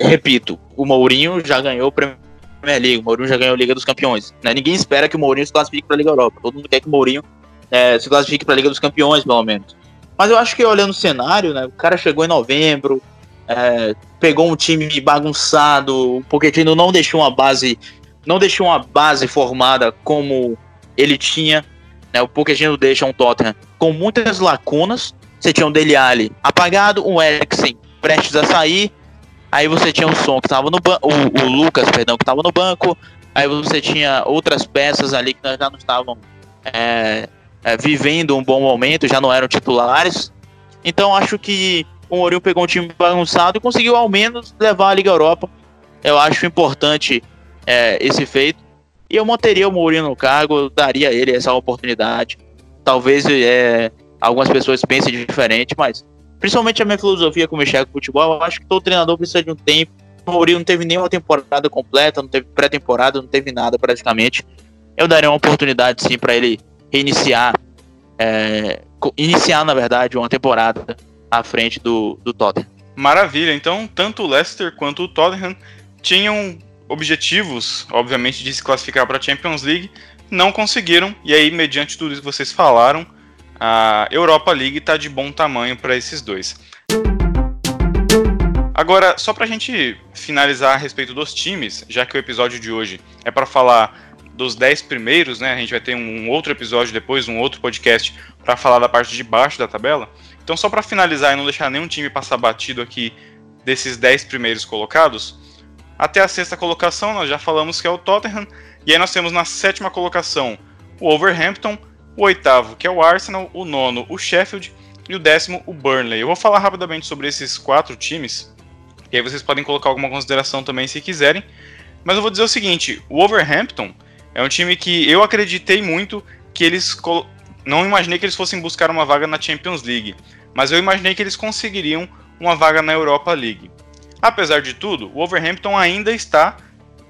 Repito, o Mourinho já ganhou o Premier League, o Mourinho já ganhou a Liga dos Campeões. Né? Ninguém espera que o Mourinho se classifique para a Liga Europa. Todo mundo quer que o Mourinho é, se classifique para a Liga dos Campeões, pelo menos. Mas eu acho que olhando o cenário, né, o cara chegou em novembro, é, pegou um time bagunçado, o Pochettino não deixou uma base, não deixou uma base formada como ele tinha. Né, o Pochettino deixa um Tottenham com muitas lacunas. Você tinha um Dele Alli apagado, um Eriksen prestes a sair. Aí você tinha o Som que estava no banco, o Lucas, perdão, que estava no banco. Aí você tinha outras peças ali que já não estavam é, é, vivendo um bom momento, já não eram titulares. Então acho que o Mourinho pegou um time bagunçado e conseguiu ao menos levar a Liga Europa. Eu acho importante é, esse feito. E eu manteria o Mourinho no cargo, daria a ele essa oportunidade. Talvez é, algumas pessoas pensem diferente, mas principalmente a minha filosofia com o com futebol, eu acho que todo treinador precisa de um tempo. O Mourinho não teve nenhuma temporada completa, não teve pré-temporada, não teve nada praticamente. Eu daria uma oportunidade sim para ele reiniciar, é, iniciar na verdade uma temporada à frente do, do Tottenham. Maravilha, então tanto o Leicester quanto o Tottenham tinham objetivos, obviamente, de se classificar para a Champions League, não conseguiram, e aí, mediante tudo isso que vocês falaram, a Europa League está de bom tamanho para esses dois. Agora, só para a gente finalizar a respeito dos times, já que o episódio de hoje é para falar dos 10 primeiros, né? A gente vai ter um outro episódio depois, um outro podcast para falar da parte de baixo da tabela. Então, só para finalizar e não deixar nenhum time passar batido aqui desses 10 primeiros colocados, até a sexta colocação nós já falamos que é o Tottenham, e aí nós temos na sétima colocação o Wolverhampton, o oitavo que é o Arsenal, o nono o Sheffield e o décimo o Burnley. Eu vou falar rapidamente sobre esses quatro times, e aí vocês podem colocar alguma consideração também se quiserem. Mas eu vou dizer o seguinte: o Wolverhampton é um time que eu acreditei muito que eles não imaginei que eles fossem buscar uma vaga na Champions League, mas eu imaginei que eles conseguiriam uma vaga na Europa League. Apesar de tudo, o Wolverhampton ainda está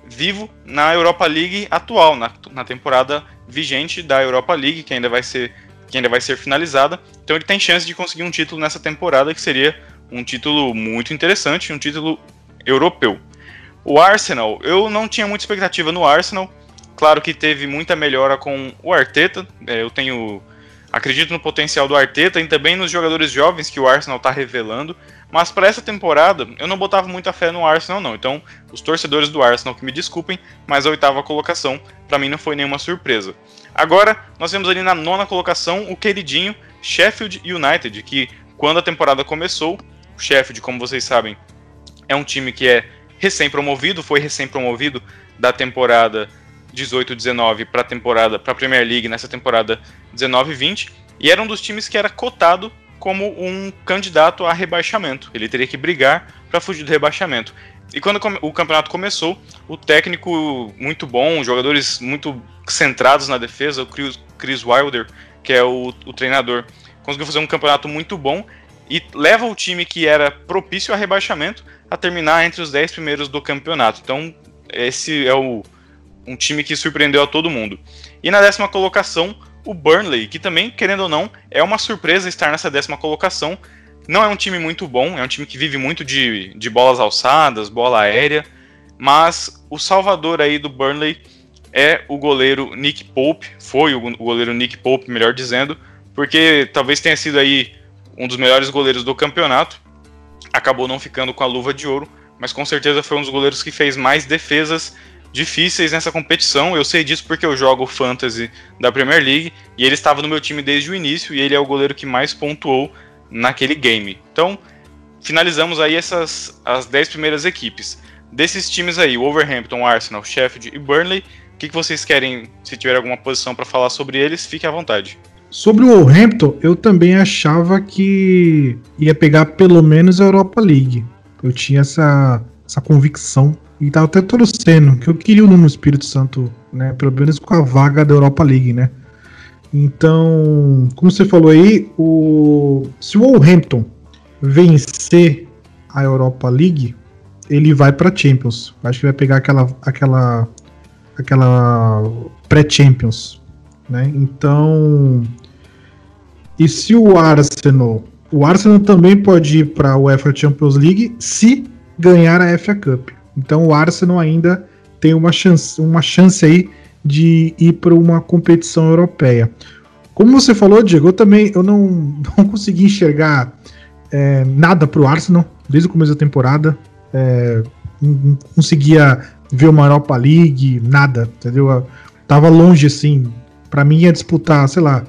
vivo na Europa League atual, na, na temporada vigente da Europa League, que ainda vai ser que ainda vai ser finalizada. Então ele tem chance de conseguir um título nessa temporada, que seria um título muito interessante, um título europeu. O Arsenal, eu não tinha muita expectativa no Arsenal. Claro que teve muita melhora com o Arteta. É, eu tenho acredito no potencial do Arteta e também nos jogadores jovens que o Arsenal está revelando. Mas para essa temporada, eu não botava muita fé no Arsenal, não. Então, os torcedores do Arsenal que me desculpem, mas a oitava colocação para mim não foi nenhuma surpresa. Agora, nós temos ali na nona colocação o queridinho Sheffield United, que quando a temporada começou, o Sheffield, como vocês sabem, é um time que é recém-promovido, foi recém-promovido da temporada 18-19 para temporada, para Premier League nessa temporada 19-20, e era um dos times que era cotado como um candidato a rebaixamento. Ele teria que brigar para fugir do rebaixamento. E quando o campeonato começou, o técnico muito bom, jogadores muito centrados na defesa, o Chris Wilder, que é o, o treinador, conseguiu fazer um campeonato muito bom e leva o time que era propício a rebaixamento a terminar entre os 10 primeiros do campeonato. Então, esse é o, um time que surpreendeu a todo mundo. E na décima colocação, o Burnley, que também, querendo ou não, é uma surpresa estar nessa décima colocação. Não é um time muito bom, é um time que vive muito de, de bolas alçadas, bola aérea, mas o salvador aí do Burnley é o goleiro Nick Pope, foi o goleiro Nick Pope, melhor dizendo, porque talvez tenha sido aí um dos melhores goleiros do campeonato, acabou não ficando com a luva de ouro, mas com certeza foi um dos goleiros que fez mais defesas difíceis nessa competição. Eu sei disso porque eu jogo Fantasy da Premier League e ele estava no meu time desde o início e ele é o goleiro que mais pontuou naquele game. Então, finalizamos aí essas as 10 primeiras equipes. desses times aí, Wolverhampton, Arsenal, Sheffield e Burnley, o que, que vocês querem, se tiver alguma posição para falar sobre eles, fique à vontade. Sobre o Wolverhampton, eu também achava que ia pegar pelo menos a Europa League. Eu tinha essa, essa convicção e tava até torcendo que eu queria o Nuno Espírito Santo, né, pelo menos com a vaga da Europa League, né? Então, como você falou aí, o se o Wolverhampton vencer a Europa League, ele vai para Champions. Acho que vai pegar aquela aquela aquela pré-Champions, né? Então, e se o Arsenal, o Arsenal também pode ir para a UEFA Champions League se ganhar a FA Cup. Então, o Arsenal ainda tem uma chance, uma chance aí de ir para uma competição europeia. Como você falou, Diego, eu também eu não, não consegui enxergar é, nada para o Arsenal desde o começo da temporada. É, não conseguia ver uma Europa League, nada, entendeu? Eu tava longe assim. Para mim ia disputar, sei lá,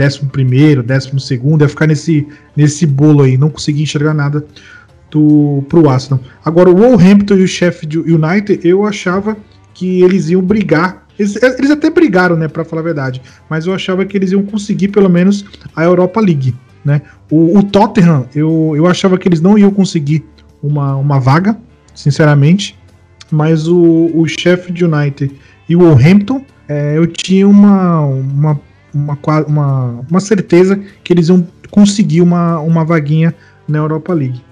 11 primeiro, 12 segundo, ia ficar nesse, nesse bolo aí, não consegui enxergar nada do, pro Arsenal. Agora, o Wolverhampton e o Sheffield United, eu achava que eles iam brigar. Eles, eles até brigaram, né, para falar a verdade, mas eu achava que eles iam conseguir pelo menos a Europa League, né? O, o Tottenham, eu, eu achava que eles não iam conseguir uma, uma vaga, sinceramente. Mas o, o Sheffield United e o Wolverhampton, é, eu tinha uma, uma, uma, uma, uma certeza que eles iam conseguir uma, uma vaguinha na Europa League.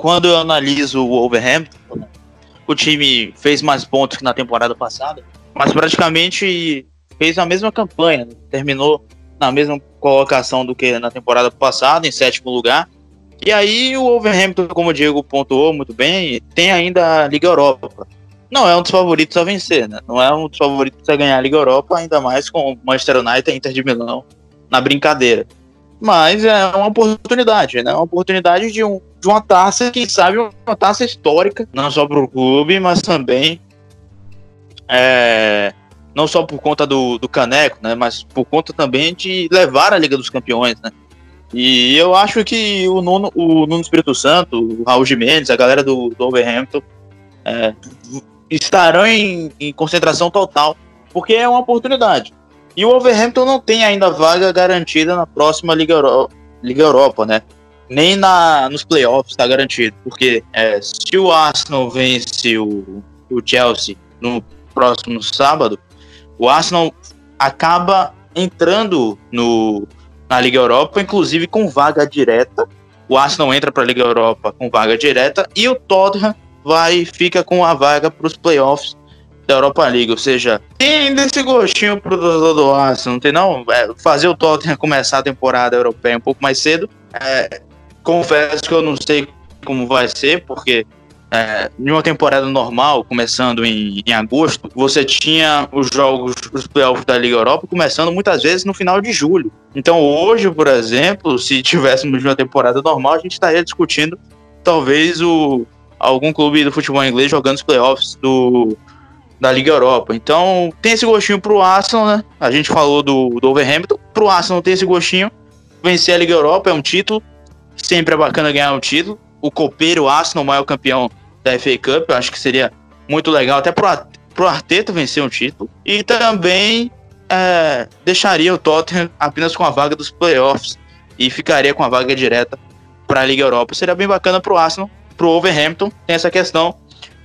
Quando eu analiso o Wolverhampton, o time fez mais pontos que na temporada passada, mas praticamente fez a mesma campanha, né? terminou na mesma colocação do que na temporada passada, em sétimo lugar. E aí o Wolverhampton, como o Diego pontuou muito bem, tem ainda a Liga Europa. Não é um dos favoritos a vencer, né? Não é um dos favoritos a ganhar a Liga Europa, ainda mais com o Manchester United e Inter de Milão na brincadeira. Mas é uma oportunidade, né? Uma oportunidade de, um, de uma taça, quem sabe uma taça histórica, não só para o clube, mas também é, não só por conta do, do caneco, né? Mas por conta também de levar a Liga dos Campeões, né? E eu acho que o Nuno, o Nuno Espírito Santo, o Raul Jimenez, a galera do, do Overhampton é, estarão em, em, concentração total, porque é uma oportunidade. E o Overhampton não tem ainda vaga garantida na próxima Liga, Euro, Liga Europa, né? Nem na, nos playoffs está garantido, porque é, se o Arsenal vence o, o Chelsea no próximo sábado, o Arsenal acaba entrando no, na Liga Europa, inclusive com vaga direta. O Arsenal entra para a Liga Europa com vaga direta e o Tottenham vai fica com a vaga para os playoffs da Europa League. Ou seja, tem ainda esse gostinho pro torcedor do Arsenal, não tem não? É, fazer o Tottenham começar a temporada europeia um pouco mais cedo. É, confesso que eu não sei como vai ser, porque é, em uma temporada normal, começando em, em, agosto, você tinha os jogos, os playoffs da Liga Europa começando muitas vezes no final de julho. Então hoje, por exemplo, se tivéssemos uma temporada normal, a gente estaria discutindo talvez o, algum clube do futebol inglês jogando os playoffs do, da Liga Europa. Então tem esse gostinho pro Arsenal, né? A gente falou do, do Overhampton. Pro Arsenal tem esse gostinho. Vencer a Liga Europa é um título. Sempre é bacana ganhar um título. O copeiro Arsenal, o maior campeão da FA Cup. Eu acho que seria muito legal até pro, pro Arteta vencer um título. E também é, deixaria o Tottenham apenas com a vaga dos playoffs e ficaria com a vaga direta para a Liga Europa. Seria bem bacana pro Arsenal, pro Overhampton. Tem essa questão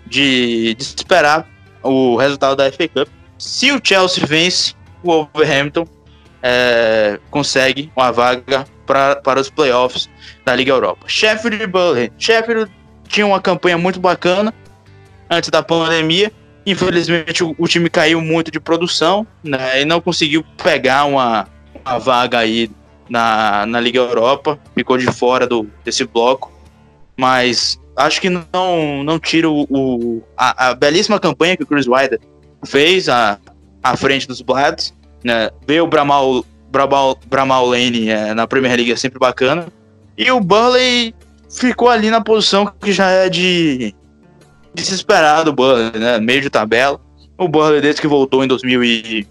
de, de esperar o resultado da FA Cup. Se o Chelsea vence, o Overhampton é, consegue uma vaga pra, para os playoffs da Liga Europa. Sheffield e Burnley. Sheffield tinha uma campanha muito bacana antes da pandemia. Infelizmente o, o time caiu muito de produção né, e não conseguiu pegar uma, uma vaga aí na, na Liga Europa, ficou de fora do, desse bloco. Mas acho que não, não tira o, o a, a, belíssima campanha que o Chris Wilder fez à, à frente dos Bloods. Né, ver o Bramal, Bramal, Bramal Lane é, na Premier League é sempre bacana. E o Burley ficou ali na posição que já é de, desesperado o Burley, né? Meio de tabela. O Burley, desde que voltou em, 2000 e,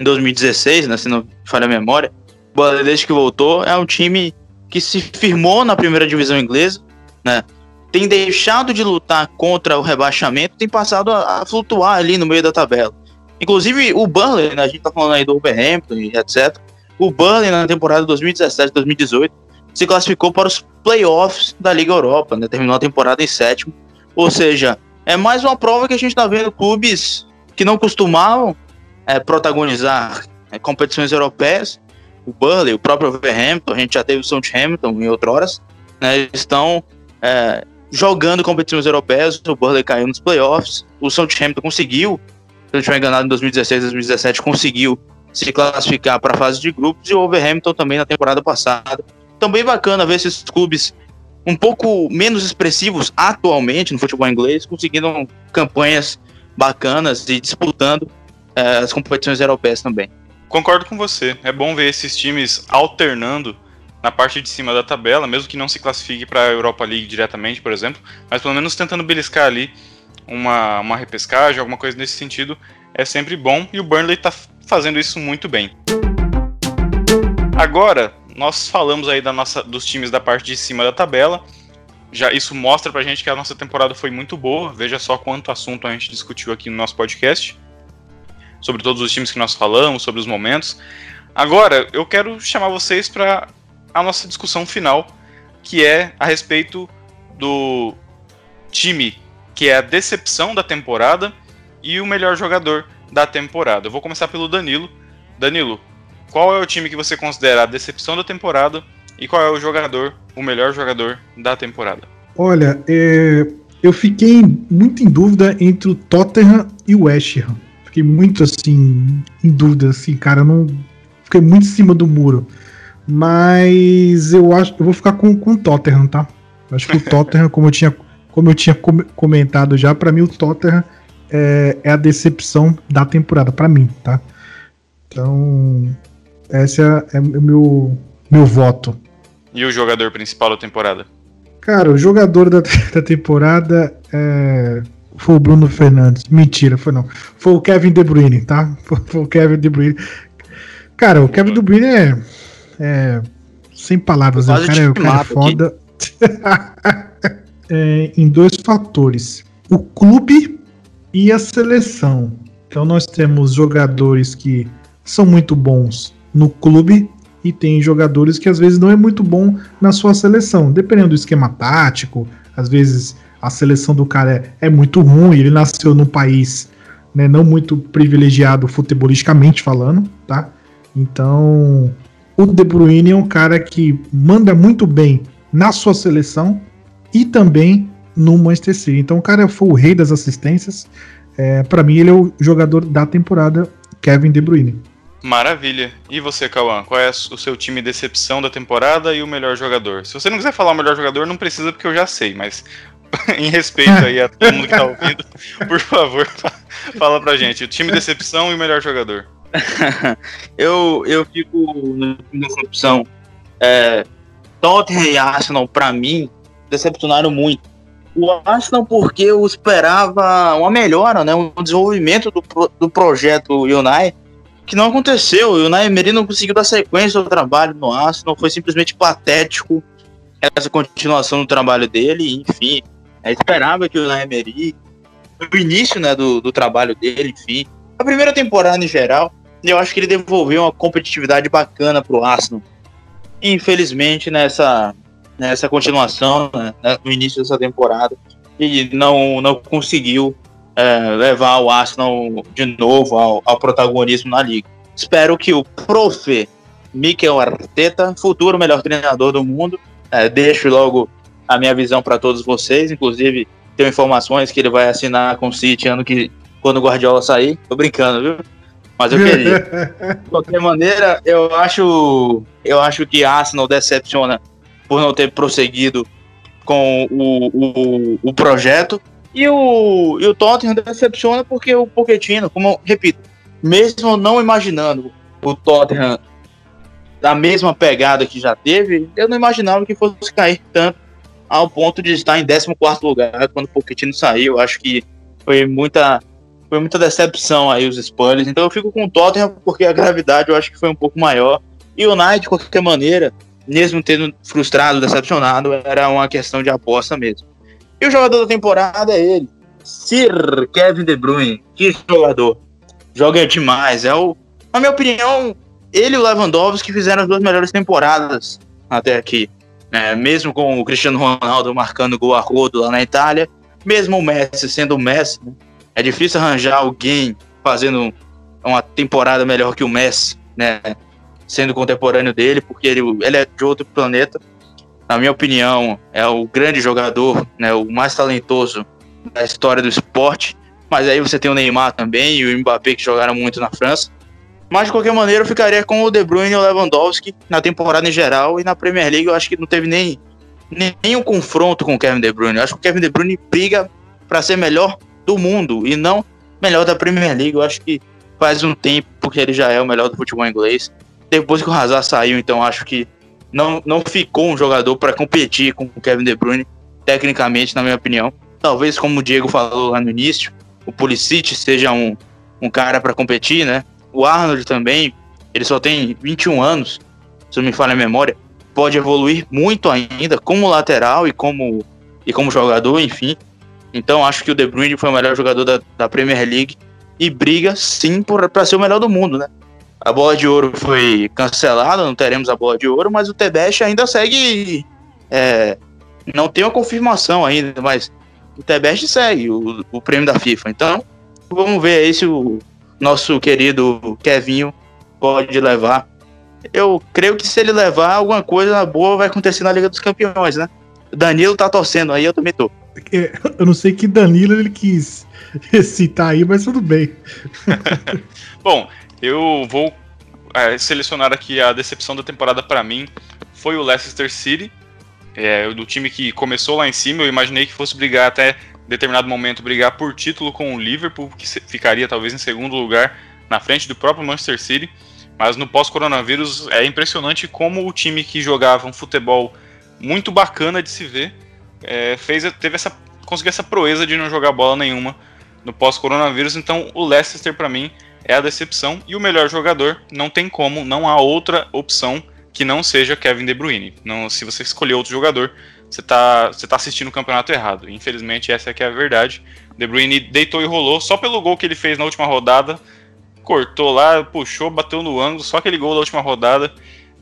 em 2016, né? Se não falha a memória. O Burley, desde que voltou, é um time que se firmou na primeira divisão inglesa, né? tem deixado de lutar contra o rebaixamento, tem passado a, a flutuar ali no meio da tabela. Inclusive o Burnley, né, a gente tá falando aí do Wolverhampton e etc. O Burnley na temporada 2017-2018 se classificou para os playoffs da Liga Europa, né, terminou a temporada em sétimo. Ou seja, é mais uma prova que a gente está vendo clubes que não costumavam é, protagonizar é, competições europeias, o Burnley, o próprio Wolverhampton, a gente já teve o Southampton em outras, né, estão é, jogando competições europeias, o Burnley caiu nos playoffs, o Southampton conseguiu, se eu não estiver enganado, em 2016, 2017, conseguiu se classificar para a fase de grupos, e o Wolverhampton também na temporada passada. Também bacana ver esses clubes um pouco menos expressivos atualmente no futebol inglês, conseguindo campanhas bacanas e disputando é, as competições europeias também. Concordo com você. É bom ver esses times alternando na parte de cima da tabela, mesmo que não se classifique para a Europa League diretamente, por exemplo, mas pelo menos tentando beliscar ali uma, uma repescagem, alguma coisa nesse sentido, é sempre bom e o Burnley está fazendo isso muito bem. Agora, nós falamos aí da nossa, dos times da parte de cima da tabela. Já isso mostra pra gente que a nossa temporada foi muito boa. Veja só quanto assunto a gente discutiu aqui no nosso podcast. Sobre todos os times que nós falamos, sobre os momentos. Agora, eu quero chamar vocês para a nossa discussão final, que é a respeito do time que é a decepção da temporada e o melhor jogador da temporada. Eu vou começar pelo Danilo. Danilo, qual é o time que você considera a decepção da temporada e qual é o jogador, o melhor jogador da temporada? Olha, é, eu fiquei muito em dúvida entre o Tottenham e o West Ham. Fiquei muito assim, em dúvida, assim, cara, não fiquei muito em cima do muro. Mas eu acho eu vou ficar com, com o Tottenham, tá? Acho que o Tottenham, como eu tinha, como eu tinha comentado já, para mim o Tottenham é, é, a decepção da temporada, para mim, tá? Então, esse é, é o meu, meu voto. E o jogador principal da temporada? Cara, o jogador da, da temporada é, foi o Bruno Fernandes. Mentira, foi não. Foi o Kevin De Bruyne, tá? Foi, foi o Kevin De Bruyne. Cara, o Kevin De Bruyne é é, sem palavras, né? o cara, é, o cara é foda. é, em dois fatores: o clube e a seleção. Então nós temos jogadores que são muito bons no clube e tem jogadores que às vezes não é muito bom na sua seleção, dependendo do esquema tático. Às vezes a seleção do cara é, é muito ruim, ele nasceu num país né, não muito privilegiado futebolisticamente falando, tá? Então o De Bruyne é um cara que manda muito bem na sua seleção e também no Manchester City. Então o cara foi o rei das assistências. É, para mim ele é o jogador da temporada, Kevin De Bruyne. Maravilha. E você, Cauã? Qual é o seu time decepção da temporada e o melhor jogador? Se você não quiser falar o melhor jogador, não precisa porque eu já sei, mas em respeito aí a todo mundo que tá ouvindo, por favor, fala pra gente. O time decepção e o melhor jogador. eu, eu fico nessa opção. É, Tottenham e Arsenal, para mim, decepcionaram muito. O Arsenal, porque eu esperava uma melhora, né, um desenvolvimento do, do projeto United, que não aconteceu. O Unai Emery não conseguiu dar sequência ao trabalho no Arsenal, foi simplesmente patético essa continuação do trabalho dele, enfim. Eu esperava que o Unai Emery, no início né, do, do trabalho dele, enfim, a primeira temporada em geral, eu acho que ele devolveu uma competitividade bacana pro Arsenal. Infelizmente, nessa, nessa continuação, né, né, no início dessa temporada, ele não, não conseguiu é, levar o Arsenal de novo ao, ao, protagonismo na liga. Espero que o prof. Mikel Arteta, futuro melhor treinador do mundo, é, deixe logo a minha visão para todos vocês. Inclusive, tenho informações que ele vai assinar com o City ano que quando o Guardiola sair. Tô brincando, viu? mas eu queria. De qualquer maneira, eu acho, eu acho que Arsenal decepciona por não ter prosseguido com o, o, o projeto. E o, e o Tottenham decepciona porque o Pochettino, como repito, mesmo não imaginando o Tottenham da mesma pegada que já teve, eu não imaginava que fosse cair tanto ao ponto de estar em 14 lugar quando o Pochettino saiu. Acho que foi muita foi muita decepção aí os spoilers. Então eu fico com o Tottenham porque a gravidade eu acho que foi um pouco maior. E o Knight, de qualquer maneira, mesmo tendo frustrado, decepcionado, era uma questão de aposta mesmo. E o jogador da temporada é ele, Sir Kevin De Bruyne. Que jogador. Joga demais. É o, na minha opinião, ele e o Lewandowski fizeram as duas melhores temporadas até aqui. É, mesmo com o Cristiano Ronaldo marcando gol a rodo lá na Itália, mesmo o Messi sendo o Messi, né? é difícil arranjar alguém fazendo uma temporada melhor que o Messi, né? Sendo contemporâneo dele, porque ele, ele é de outro planeta. Na minha opinião, é o grande jogador, né? O mais talentoso da história do esporte. Mas aí você tem o Neymar também e o Mbappé que jogaram muito na França. Mas de qualquer maneira eu ficaria com o De Bruyne e o Lewandowski na temporada em geral e na Premier League eu acho que não teve nem nem um confronto com o Kevin De Bruyne. Eu acho que o Kevin De Bruyne briga para ser melhor do mundo e não melhor da Premier League. Eu acho que faz um tempo que ele já é o melhor do futebol inglês. Depois que o Hazard saiu, então acho que não, não ficou um jogador para competir com o Kevin De Bruyne, tecnicamente, na minha opinião. Talvez, como o Diego falou lá no início, o Pulisic seja um, um cara para competir, né? O Arnold também, ele só tem 21 anos, se não me falha a memória, pode evoluir muito ainda como lateral e como, e como jogador, enfim. Então acho que o De Bruyne foi o melhor jogador da, da Premier League e briga sim para ser o melhor do mundo, né? A bola de ouro foi cancelada, não teremos a bola de ouro, mas o Tebeste ainda segue. É, não tem uma confirmação ainda, mas o Tebeste segue o, o prêmio da FIFA. Então, vamos ver aí se o nosso querido Kevinho pode levar. Eu creio que se ele levar, alguma coisa boa vai acontecer na Liga dos Campeões, né? Danilo tá torcendo aí, eu também tô. É, eu não sei que Danilo ele quis citar aí, mas tudo bem. Bom, eu vou é, selecionar aqui a decepção da temporada para mim. Foi o Leicester City, é, do time que começou lá em cima. Eu imaginei que fosse brigar até determinado momento brigar por título com o Liverpool, que ficaria talvez em segundo lugar na frente do próprio Manchester City. Mas no pós-coronavírus é impressionante como o time que jogava um futebol muito bacana de se ver é, fez, teve essa, conseguiu essa proeza de não jogar bola nenhuma no pós-coronavírus. Então o Leicester para mim é a decepção e o melhor jogador não tem como, não há outra opção que não seja Kevin De Bruyne. Não, se você escolher outro jogador, você está você tá assistindo o campeonato errado. Infelizmente, essa é que é a verdade. De Bruyne deitou e rolou só pelo gol que ele fez na última rodada. Cortou lá, puxou, bateu no ângulo. Só aquele gol da última rodada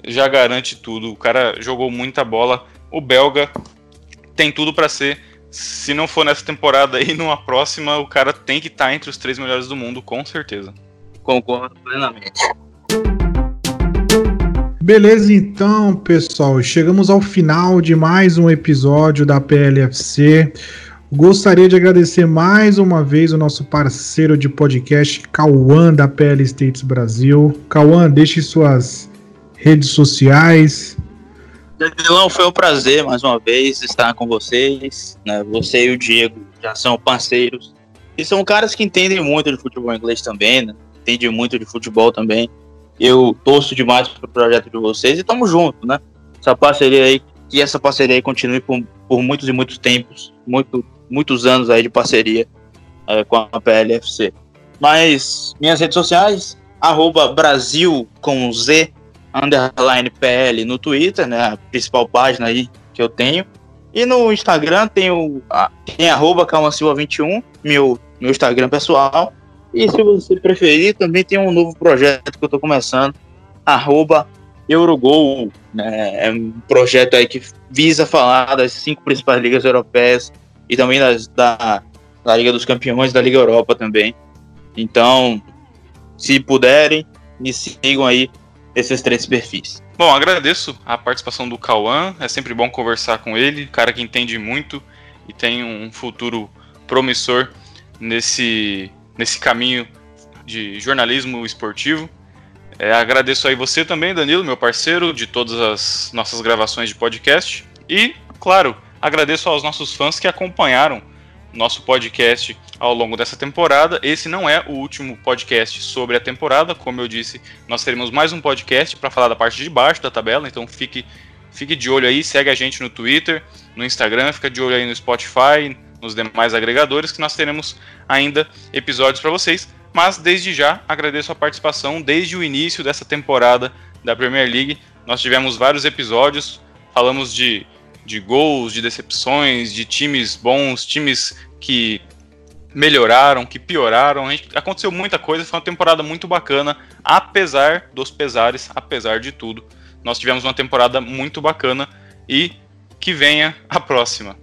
já garante tudo. O cara jogou muita bola. O belga tem tudo para ser. Se não for nessa temporada e numa próxima, o cara tem que estar tá entre os três melhores do mundo, com certeza. Concordo plenamente. Beleza, então, pessoal, chegamos ao final de mais um episódio da PLFC. Gostaria de agradecer mais uma vez o nosso parceiro de podcast, Cauã, da PL States Brasil. Cauã, deixe suas redes sociais. Danilão, foi um prazer mais uma vez estar com vocês. Né? Você e o Diego já são parceiros. E são caras que entendem muito de futebol inglês também, né? Entendem muito de futebol também. Eu torço demais pro projeto de vocês e tamo junto, né? Essa parceria aí, que essa parceria aí continue por, por muitos e muitos tempos, muito, muitos anos aí de parceria é, com a PLFC. Mas minhas redes sociais, arroba Brasil com Z, underline PL no Twitter, né? A principal página aí que eu tenho. E no Instagram tem o tem arroba Calma Silva 21, meu, meu Instagram pessoal. E se você preferir, também tem um novo projeto que eu estou começando, arroba Eurogol. Né? É um projeto aí que visa falar das cinco principais ligas europeias e também das, da, da Liga dos Campeões da Liga Europa também. Então, se puderem, me sigam aí esses três perfis. Bom, agradeço a participação do Cauã. É sempre bom conversar com ele, cara que entende muito e tem um futuro promissor nesse nesse caminho de jornalismo esportivo. É, agradeço aí você também, Danilo, meu parceiro de todas as nossas gravações de podcast. E, claro, agradeço aos nossos fãs que acompanharam nosso podcast ao longo dessa temporada. Esse não é o último podcast sobre a temporada, como eu disse, nós teremos mais um podcast para falar da parte de baixo da tabela, então fique, fique de olho aí, segue a gente no Twitter, no Instagram, fica de olho aí no Spotify, nos demais agregadores, que nós teremos ainda episódios para vocês. Mas desde já agradeço a participação desde o início dessa temporada da Premier League. Nós tivemos vários episódios, falamos de de gols, de decepções, de times bons, times que melhoraram, que pioraram. Aconteceu muita coisa, foi uma temporada muito bacana, apesar dos pesares, apesar de tudo. Nós tivemos uma temporada muito bacana e que venha a próxima.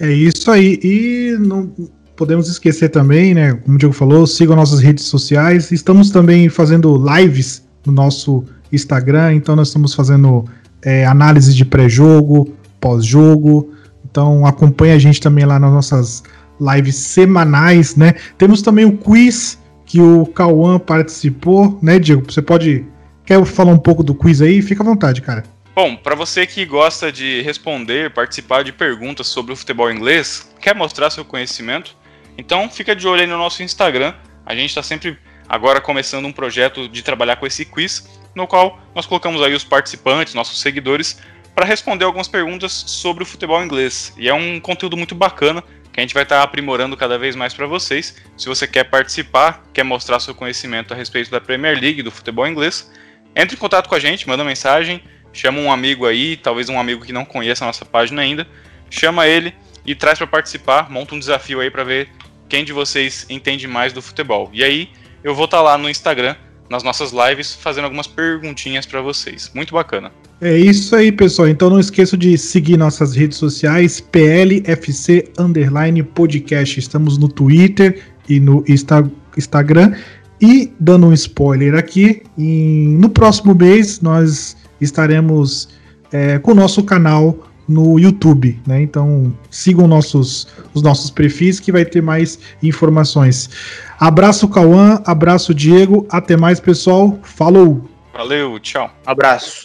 É isso aí. E não podemos esquecer também, né? Como o Diego falou, sigam nossas redes sociais. Estamos também fazendo lives no nosso Instagram, então nós estamos fazendo é, análise de pré-jogo, pós-jogo. Então acompanhe a gente também lá nas nossas lives semanais, né? Temos também o quiz que o Cauã participou, né, Diego? Você pode. Quer falar um pouco do quiz aí? Fica à vontade, cara. Bom, para você que gosta de responder, participar de perguntas sobre o futebol inglês, quer mostrar seu conhecimento, então fica de olho aí no nosso Instagram. A gente está sempre agora começando um projeto de trabalhar com esse quiz, no qual nós colocamos aí os participantes, nossos seguidores, para responder algumas perguntas sobre o futebol inglês. E é um conteúdo muito bacana que a gente vai estar tá aprimorando cada vez mais para vocês. Se você quer participar, quer mostrar seu conhecimento a respeito da Premier League, do futebol inglês, entre em contato com a gente, manda mensagem, chama um amigo aí, talvez um amigo que não conheça a nossa página ainda, chama ele e traz para participar, monta um desafio aí para ver quem de vocês entende mais do futebol. E aí eu vou estar tá lá no Instagram, nas nossas lives, fazendo algumas perguntinhas para vocês. Muito bacana. É isso aí, pessoal. Então não esqueça de seguir nossas redes sociais, PLFC Underline Podcast. Estamos no Twitter e no Insta Instagram. E dando um spoiler aqui, em, no próximo mês nós estaremos é, com o nosso canal no YouTube, né? Então sigam nossos, os nossos perfis que vai ter mais informações. Abraço Cauã, abraço Diego, até mais pessoal, falou! Valeu, tchau. Abraço.